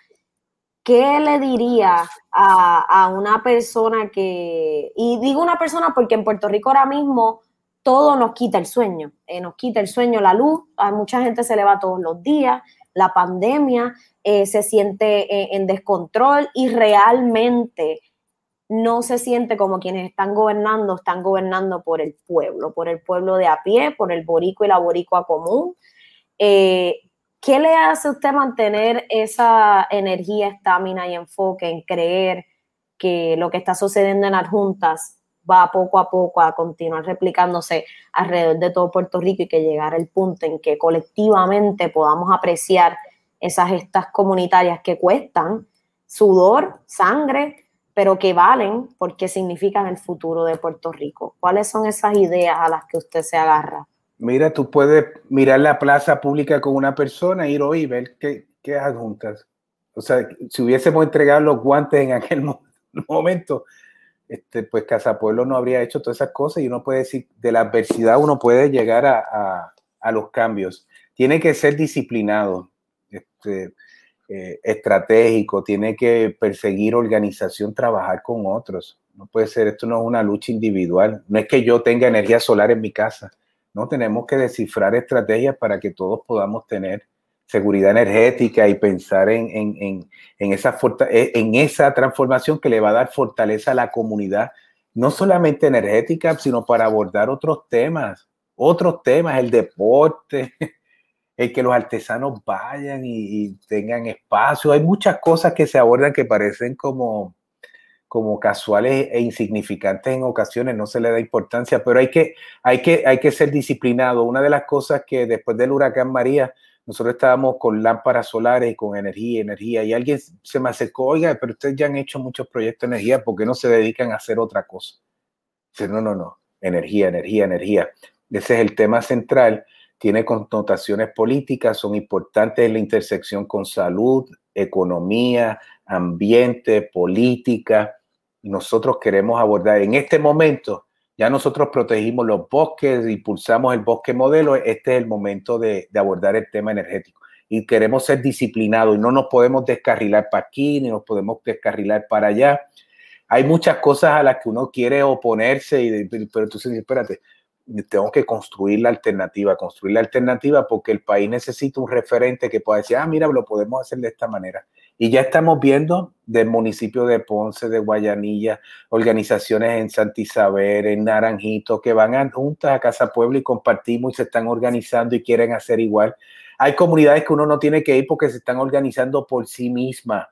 ¿qué le diría a, una persona que, y digo una persona porque en Puerto Rico ahora mismo todo nos quita el sueño, eh, nos quita el sueño la luz, a mucha gente se le va todos los días, la pandemia eh, se siente en descontrol y realmente no se siente como quienes están gobernando, están gobernando por el pueblo, por el pueblo de a pie, por el borico y la boricua común, Eh, ¿Qué le hace a usted mantener esa energía, estamina y enfoque en creer que lo que está sucediendo en las juntas va poco a poco a continuar replicándose alrededor de todo Puerto Rico y que llegar el punto en que colectivamente podamos apreciar esas gestas comunitarias que cuestan sudor, sangre, pero que valen porque significan el futuro de Puerto Rico. ¿Cuáles son esas ideas a las que usted se agarra? Mira, tú puedes mirar la plaza pública con una persona, ir hoy y ver qué, qué adjuntas. O sea, si hubiésemos entregado los guantes en aquel momento, este, pues Casa Pueblo no habría hecho todas esas cosas y uno puede decir, de la adversidad uno puede llegar a, a, los cambios. Tiene que ser disciplinado, este, eh, estratégico, tiene que perseguir organización, trabajar con otros. No puede ser, esto no es una lucha individual. No es que yo tenga energía solar en mi casa. No, tenemos que descifrar estrategias para que todos podamos tener seguridad energética y pensar en, en, en, esa, eh, en esa transformación que le va a dar fortaleza a la comunidad, no solamente energética, sino para abordar otros temas, otros temas, el deporte, el que los artesanos vayan y, tengan espacio. Hay muchas cosas que se abordan que parecen como, como casuales e insignificantes en ocasiones, no se le da importancia, pero hay que, hay que, hay que ser disciplinado. Una de las cosas que después del huracán María, nosotros estábamos con lámparas solares y con energía, energía, y alguien se me acercó, oiga, pero ustedes ya han hecho muchos proyectos de energía, ¿por qué no se dedican a hacer otra cosa? Dice, no, no, no, energía, energía, energía. Ese es el tema central, tiene connotaciones políticas, son importantes en la intersección con salud, economía, ambiente, política. Nosotros queremos abordar en este momento ya nosotros protegimos los bosques, impulsamos el bosque modelo, este es el momento de, abordar el tema energético. Y queremos ser disciplinados y no nos podemos descarrilar para aquí ni nos podemos descarrilar para allá. Hay muchas cosas a las que uno quiere oponerse, y, pero entonces, espérate, tengo que construir la alternativa, construir la alternativa porque el país necesita un referente que pueda decir, ah, mira, lo podemos hacer de esta manera. Y ya estamos viendo del municipio de Ponce, de Guayanilla, organizaciones en Santa Isabel, en Naranjito, que van a, juntas a Casa Pueblo y compartimos y se están organizando y quieren hacer igual. Hay comunidades que uno no tiene que ir porque se están organizando por sí mismas.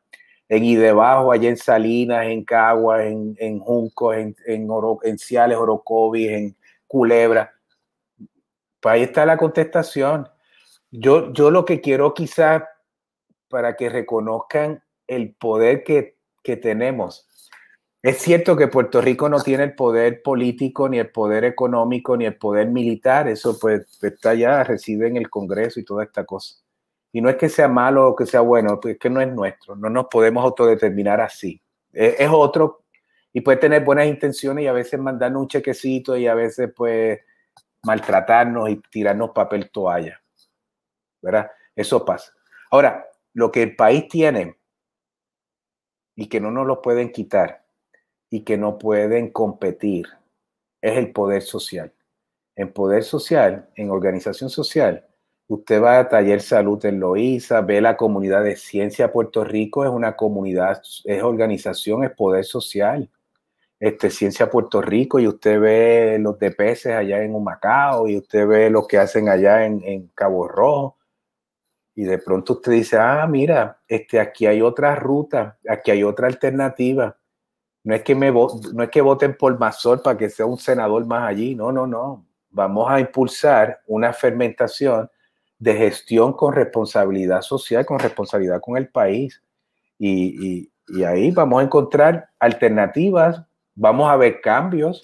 En y debajo, allá en Salinas, en Caguas, en, en Junco, en, en, Oro, en Ciales, Orocovis, en Culebra. Pues ahí está la contestación. Yo, yo lo que quiero quizás para que reconozcan el poder que, tenemos. Es cierto que Puerto Rico no tiene el poder político, ni el poder económico, ni el poder militar. Eso pues está allá, reside en el Congreso y toda esta cosa. Y no es que sea malo o que sea bueno, es que no es nuestro. No nos podemos autodeterminar así. Es, es otro y puede tener buenas intenciones y a veces mandarnos un chequecito y a veces pues maltratarnos y tirarnos papel toalla. ¿Verdad? Eso pasa. Ahora, lo que el país tiene y que no nos lo pueden quitar y que no pueden competir es el poder social. En poder social, en organización social, usted va a Taller Salud en Loíza, ve la comunidad de Ciencia Puerto Rico, es una comunidad, es organización, es poder social. Este, Ciencia Puerto Rico y usted ve los de peces allá en Humacao y usted ve lo que hacen allá en, Cabo Rojo y de pronto usted dice, ah, mira, este, aquí hay otra ruta, aquí hay otra alternativa. No es que, me, no es que voten por Mazor para que sea un senador más allí, no, no, no. Vamos a impulsar una fermentación de gestión con responsabilidad social, con responsabilidad con el país. Y ahí vamos a encontrar alternativas, vamos a ver cambios.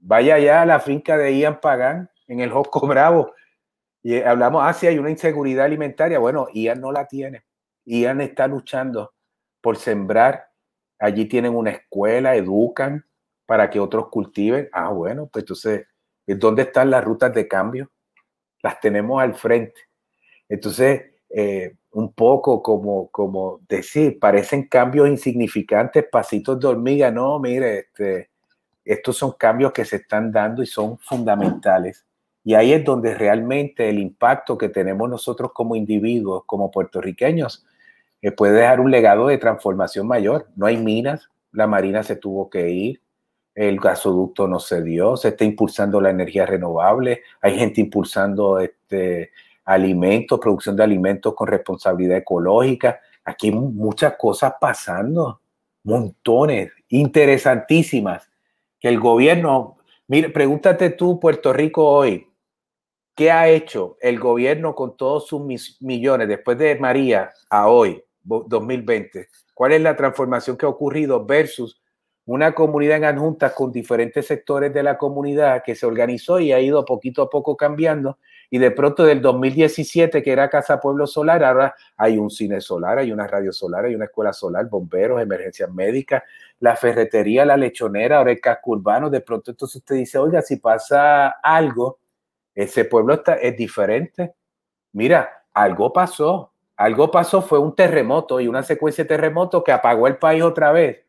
Vaya allá a la finca de Ian Pagán, en el Josco Bravo, y eh, hablamos, ah, sí, hay una inseguridad alimentaria. Bueno, Ian no la tiene. Ian está luchando por sembrar. Allí tienen una escuela, educan para que otros cultiven. Ah, bueno, pues entonces, ¿dónde están las rutas de cambio? Las tenemos al frente. Entonces, eh, un poco como, como decir, parecen cambios insignificantes, pasitos de hormiga. No, mire, este, estos son cambios que se están dando y son fundamentales y ahí es donde realmente el impacto que tenemos nosotros como individuos, como puertorriqueños, eh, puede dejar un legado de transformación mayor. No hay minas, la marina se tuvo que ir, el gasoducto no se dio, se está impulsando la energía renovable, hay gente impulsando este, alimentos, producción de alimentos con responsabilidad ecológica. Aquí hay muchas cosas pasando, montones, interesantísimas, que el gobierno, mire, pregúntate tú, Puerto Rico hoy, ¿qué ha hecho el gobierno con todos sus millones después de María a hoy, 2020? ¿Cuál es la transformación que ha ocurrido versus una comunidad en adjuntas con diferentes sectores de la comunidad que se organizó y ha ido poquito a poco cambiando. Y de pronto del 2017, que era Casa Pueblo Solar, ahora hay un cine solar, hay una radio solar, hay una escuela solar, bomberos, emergencias médicas, la ferretería, la lechonera, ahora el casco urbano. De pronto entonces usted dice, oiga, si pasa algo, ese pueblo está, es diferente. Mira, algo pasó, algo pasó, fue un terremoto y una secuencia de terremotos que apagó el país otra vez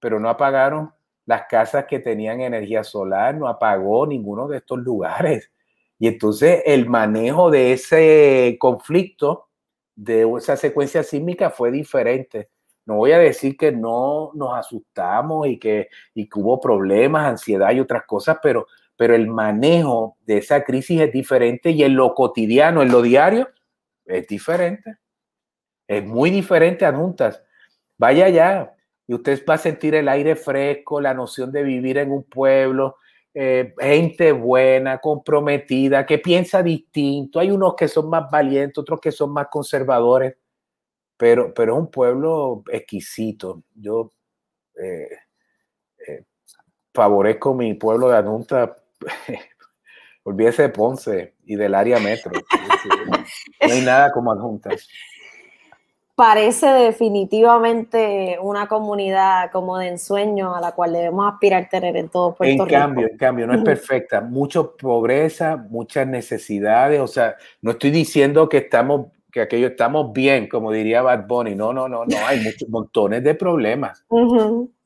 pero no apagaron las casas que tenían energía solar, no apagó ninguno de estos lugares. Y entonces el manejo de ese conflicto, de esa secuencia sísmica fue diferente. No voy a decir que no nos asustamos y que, y hubo problemas, ansiedad y otras cosas, pero, pero el manejo de esa crisis es diferente y en lo cotidiano, en lo diario, es diferente. Es muy diferente a juntas. Vaya allá, y usted va a sentir el aire fresco, la noción de vivir en un pueblo, eh, gente buena, comprometida, que piensa distinto. Hay unos que son más valientes, otros que son más conservadores, pero, pero es un pueblo exquisito. Yo eh, eh, favorezco mi pueblo de Adunta. Olvídese de Ponce y del área metro. No hay nada como Adjuntas parece definitivamente una comunidad como de ensueño a la cual debemos aspirar tener en todo Puerto en Rico. En cambio, en cambio, no es perfecta. Mucho pobreza, muchas necesidades. O sea, no estoy diciendo que estamos, que aquello estamos bien, como diría Bad Bunny. No, no, no, no. Hay muchos montones de problemas.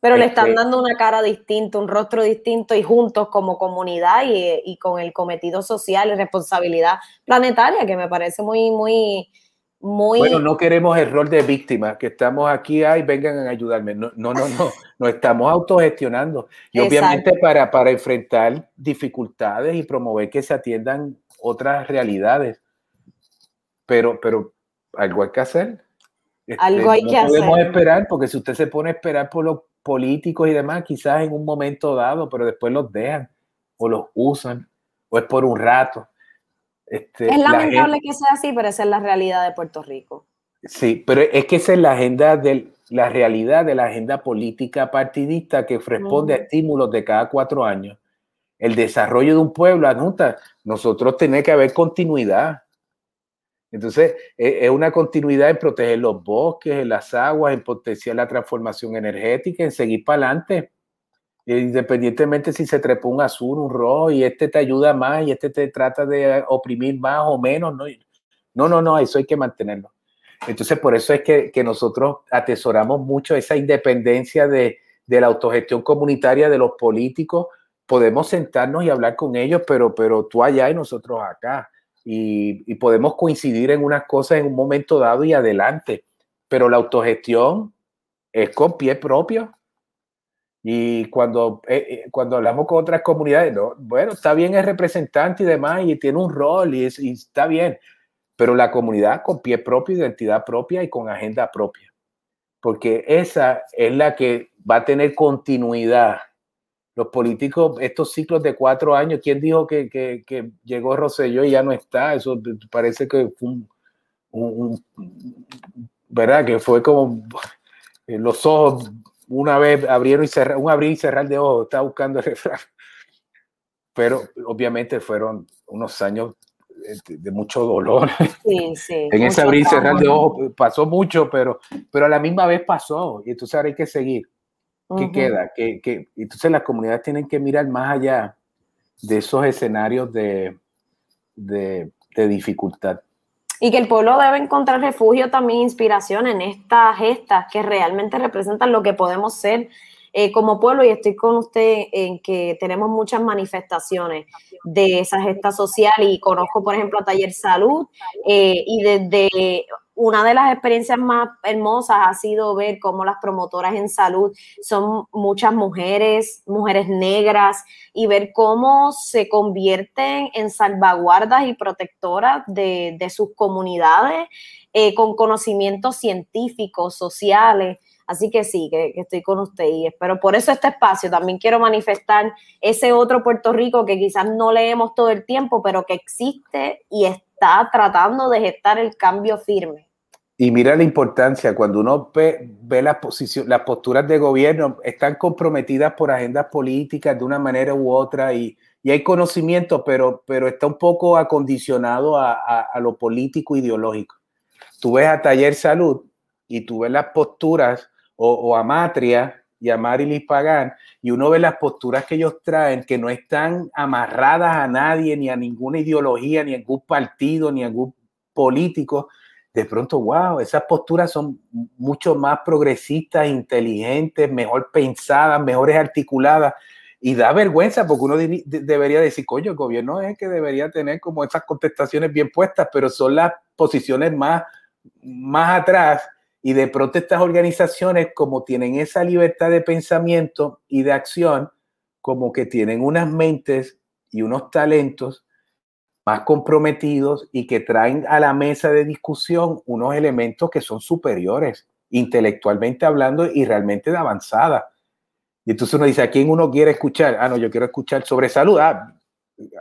Pero le están este dando una cara distinta, un rostro distinto y juntos como comunidad y, y con el cometido social y responsabilidad planetaria, que me parece muy, muy bueno, no queremos el rol de víctima, que estamos aquí, ay, vengan a ayudarme. No, no, no, no, nos estamos autogestionando. Y obviamente para, para enfrentar dificultades y promover que se atiendan otras realidades. Pero, pero algo hay que hacer. Este, algo hay que hacer. No podemos esperar, porque si usted se pone a esperar por los políticos y demás, quizás en un momento dado, pero después los dejan o los usan, o es por un rato. Este, es lamentable que sea así, pero esa es la realidad de Puerto Rico. Sí, pero es que esa es la agenda de la realidad de la agenda política partidista que responde a estímulos de cada cuatro años. El desarrollo de un pueblo, adjunta, nosotros tenemos que haber continuidad. Entonces, e, es una continuidad en proteger los bosques, en las aguas, en potenciar la transformación energética, en seguir para adelante. Eh, independientemente si se trepó un azul, un rojo, y este te ayuda más y este te trata de oprimir más o menos, no, no, no, no eso hay que mantenerlo. Entonces, por eso es que, que nosotros atesoramos mucho esa independencia de, de, la autogestión comunitaria de los políticos. Podemos sentarnos y hablar con ellos, pero, pero tú allá y nosotros acá. Y, y podemos coincidir en unas cosas en un momento dado y adelante. Pero la autogestión es con pie propio y cuando, eh, eh, cuando hablamos con otras comunidades, no, bueno, está bien el representante y demás, y tiene un rol y, está bien, pero la comunidad con pie propio, identidad propia y con agenda propia, porque esa es la que va a tener continuidad. Los políticos, estos ciclos de cuatro años, ¿quién dijo que, que, que llegó Rosselló y ya no está? Eso parece que fue un, un ¿verdad? Que fue como los ojos una vez abrieron y cerraron, un abrir y cerrar de ojos, estaba buscando el refrán. Pero obviamente fueron unos años de, mucho dolor. Sí, sí, en ese abrir y cerrar de ojos pasó mucho, pero, pero a la misma vez pasó. Y entonces ahora hay que seguir. ¿Qué queda? que que entonces las comunidades tienen que mirar más allá de esos escenarios de, de, de dificultad y que el pueblo debe encontrar refugio, también inspiración en estas gestas que realmente representan lo que podemos ser eh, como pueblo. Y estoy con usted en que tenemos muchas manifestaciones de esa gesta social y conozco, por ejemplo, a Taller Salud eh, y desde una de las experiencias más hermosas ha sido ver cómo las promotoras en salud son muchas mujeres, mujeres negras, y ver cómo se convierten en salvaguardas y protectoras de, sus comunidades eh, con conocimientos científicos, sociales. Así que sí, que, estoy con usted y espero por eso este espacio. También quiero manifestar ese otro Puerto Rico que quizás no leemos todo el tiempo, pero que existe y está tratando de gestar el cambio firme. Y mira la importancia, cuando uno ve, ve las, las posturas de gobierno, están comprometidas por agendas políticas de una manera u otra y, y hay conocimiento, pero, pero está un poco acondicionado a, a, lo político ideológico. Tú ves a Taller Salud y tú ves las posturas o, a Matria y a Marilis Pagán, y uno ve las posturas que ellos traen que no están amarradas a nadie, ni a ninguna ideología, ni a ningún partido, ni a ningún político. De pronto, wow, esas posturas son mucho más progresistas, inteligentes, mejor pensadas, mejores articuladas. Y da vergüenza porque uno debería decir, coño, el gobierno es que debería tener como esas contestaciones bien puestas, pero son las posiciones más, más atrás y de pronto estas organizaciones, como tienen esa libertad de pensamiento y de acción, como que tienen unas mentes y unos talentos más comprometidos y que traen a la mesa de discusión unos elementos que son superiores, intelectualmente hablando y realmente de avanzada. Y entonces uno dice, ¿a quién uno quiere escuchar? Ah, no, yo quiero escuchar sobre salud. Ah,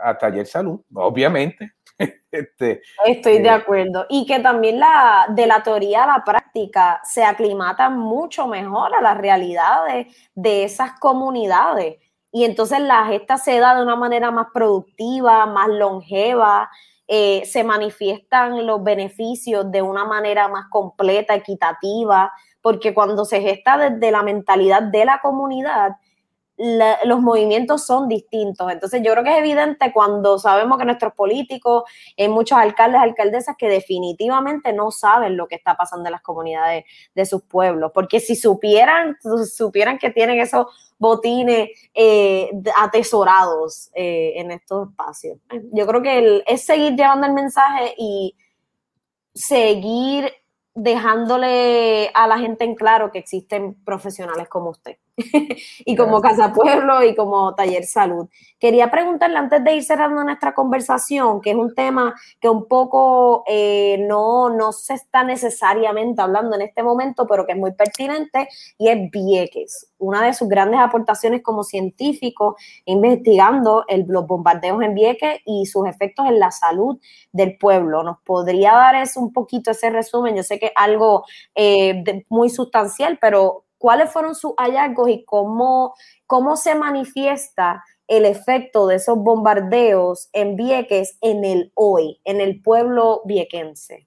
a taller salud, obviamente. Este, Estoy de eh, acuerdo. Y que también la, de la teoría a la práctica se aclimata mucho mejor a las realidades de esas comunidades. Y entonces la gesta se da de una manera más productiva, más longeva, eh, se manifiestan los beneficios de una manera más completa, equitativa, porque cuando se gesta desde la mentalidad de la comunidad, los movimientos son distintos. Entonces yo creo que es evidente cuando sabemos que nuestros políticos, hay muchos alcaldes, alcaldesas que definitivamente no saben lo que está pasando en las comunidades de sus pueblos, porque si supieran, supieran que tienen esos botines eh, atesorados eh, en estos espacios. Yo creo que es seguir llevando el mensaje y seguir dejándole a la gente en claro que existen profesionales como usted y como Casa Pueblo y como Taller Salud. Quería preguntarle antes de ir cerrando nuestra conversación, que es un tema que un poco eh, no, no se está necesariamente hablando en este momento, pero que es muy pertinente, y es Vieques. Una de sus grandes aportaciones como científico, investigando el, los bombardeos en Vieques y sus efectos en la salud del pueblo. ¿Nos podría dar eso, un poquito ese resumen? Yo sé que es algo eh, muy sustancial, pero cuáles fueron sus hallazgos y cómo, cómo se manifiesta el efecto de esos bombardeos en Vieques en el hoy, en el pueblo viequense.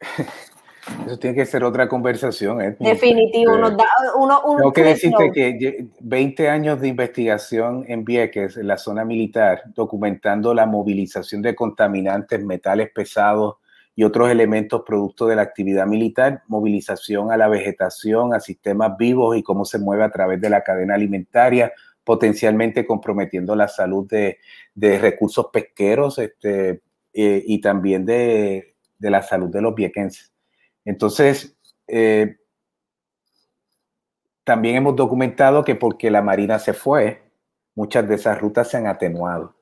Eso tiene que ser otra conversación. Definitivo. Nos da uno, Tengo que decirte que 20 años de investigación en Vieques, en la zona militar, documentando la movilización de contaminantes, metales pesados, y otros elementos producto de la actividad militar, movilización a la vegetación, a sistemas vivos y cómo se mueve a través de la cadena alimentaria, potencialmente comprometiendo la salud de, recursos pesqueros este, eh, y también de, la salud de los viequenses. Entonces, eh, también hemos documentado que porque la Marina se fue, muchas de esas rutas se han atenuado.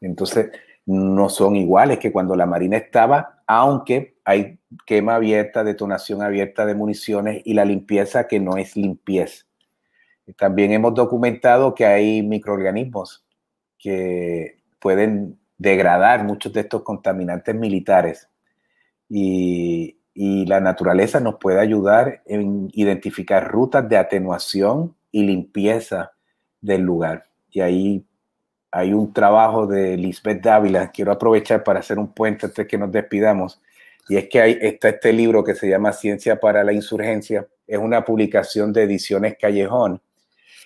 Entonces, no son iguales que cuando la Marina estaba, aunque hay quema abierta, detonación abierta de municiones y la limpieza que no es limpieza. También hemos documentado que hay microorganismos que pueden degradar muchos de estos contaminantes militares y, y la naturaleza nos puede ayudar en identificar rutas de atenuación y limpieza del lugar. Y ahí hay un trabajo de Lisbeth Dávila, quiero aprovechar para hacer un puente antes que nos despidamos, y es que hay, está este libro que se llama Ciencia para la Insurgencia, es una publicación de Ediciones Callejón,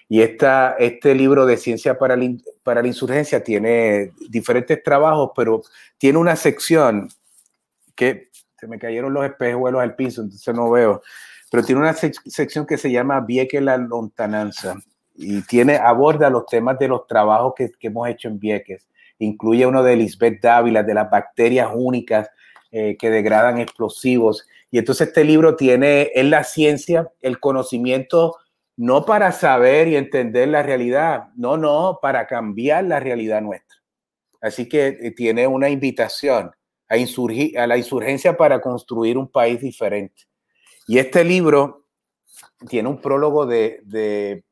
y esta, este libro de Ciencia para la, para la Insurgencia tiene diferentes trabajos, pero tiene una sección que se me cayeron los espejuelos al piso, entonces no veo, pero tiene una sección que se llama Vieque la Lontananza y tiene, aborda los temas de los trabajos que, hemos hecho en Vieques. Incluye uno de Lisbeth Dávila, de las bacterias únicas eh, que degradan explosivos. Y entonces este libro tiene, en la ciencia, el conocimiento no para saber y entender la realidad, no, no, para cambiar la realidad nuestra. Así que eh, tiene una invitación a, insurgir, a la insurgencia para construir un país diferente. Y este libro tiene un prólogo de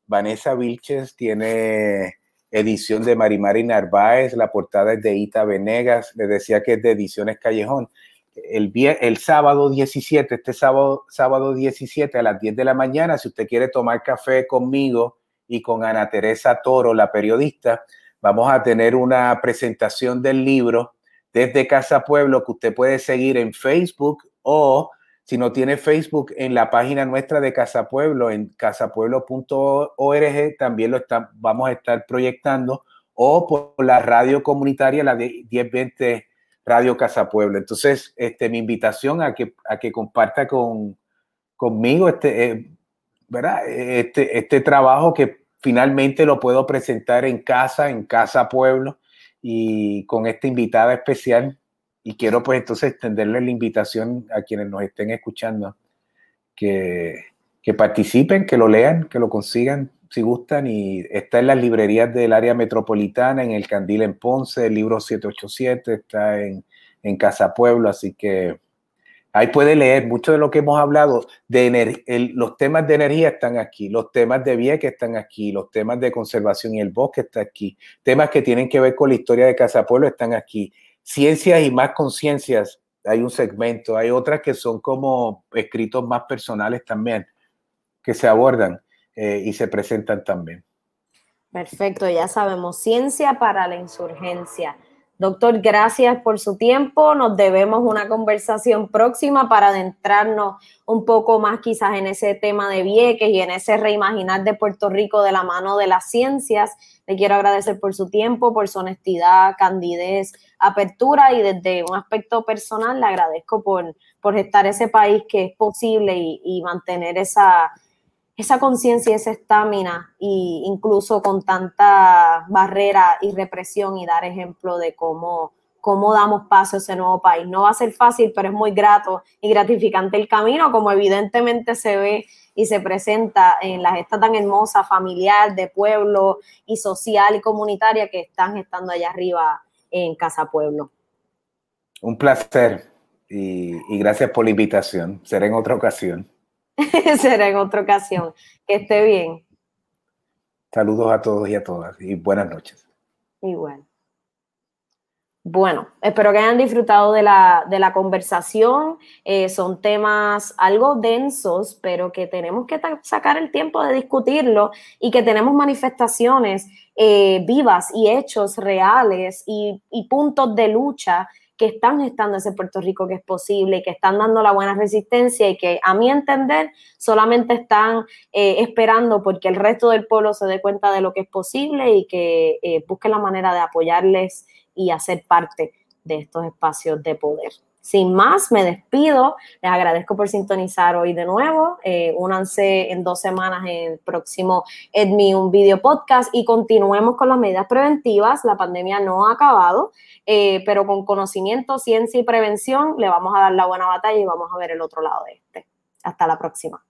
Vanessa Vilches, tiene edición de Marimari Narváez, la portada es de Ita Venegas, le decía que es de Ediciones Callejón. El, el sábado 17, este sábado, sábado 17 a las 10 de la mañana, si usted quiere tomar café conmigo y con Ana Teresa Toro, la periodista, vamos a tener una presentación del libro desde Casa Pueblo que usted puede seguir en Facebook o si no tiene Facebook, en la página nuestra de Casa Pueblo, en casapueblo.org, también lo vamos a estar proyectando, o por la radio comunitaria, la de 1020 Radio Casa Pueblo. Entonces, este, mi invitación a que, a que comparta con, conmigo este, eh, ¿verdad? Este, este trabajo que finalmente lo puedo presentar en casa, en Casa Pueblo, y con esta invitada especial y quiero pues entonces extenderle la invitación a quienes nos estén escuchando que, que participen, que lo lean, que lo consigan si gustan y está en las librerías del área metropolitana, en el Candil en Ponce, el libro 787, está en, en Casa Pueblo, así que ahí puede leer mucho de lo que hemos hablado, de los temas de energía están aquí, los temas de que están aquí, los temas de conservación y el bosque está aquí, temas que tienen que ver con la historia de Casa Pueblo están aquí, ciencias y más conciencias, hay un segmento, hay otras que son como escritos más personales también, que se abordan eh, y se presentan también. Perfecto, ya sabemos, ciencia para la insurgencia. Doctor, gracias por su tiempo. Nos debemos una conversación próxima para adentrarnos un poco más quizás en ese tema de Vieques y en ese reimaginar de Puerto Rico de la mano de las ciencias. Le quiero agradecer por su tiempo, por su honestidad, candidez, apertura y desde un aspecto personal le agradezco por, por estar ese país que es posible y, mantener esa, esa conciencia y esa estamina, y incluso con tanta barrera y represión, y dar ejemplo de cómo, cómo damos paso a ese nuevo país. No va a ser fácil, pero es muy grato y gratificante el camino, como evidentemente se ve y se presenta en la gesta tan hermosa, familiar, de pueblo y social y comunitaria que están estando allá arriba en Casa Pueblo. Un placer y, y gracias por la invitación. Será en otra ocasión. Será en otra ocasión. Que esté bien. Saludos a todos y a todas y buenas noches. Igual. Bueno, espero que hayan disfrutado de la, de la conversación. Eh, son temas algo densos, pero que tenemos que sacar el tiempo de discutirlo y que tenemos manifestaciones eh, vivas y hechos reales y, puntos de lucha que están gestando ese Puerto Rico que es posible, que están dando la buena resistencia y que a mi entender solamente están eh, esperando porque el resto del pueblo se dé cuenta de lo que es posible y que eh, busque la manera de apoyarles y hacer parte de estos espacios de poder. Sin más, me despido. Les agradezco por sintonizar hoy de nuevo. Eh, únanse en dos semanas en el próximo Edmi, un video podcast y continuemos con las medidas preventivas. La pandemia no ha acabado, eh, pero con conocimiento, ciencia y prevención le vamos a dar la buena batalla y vamos a ver el otro lado de este. Hasta la próxima.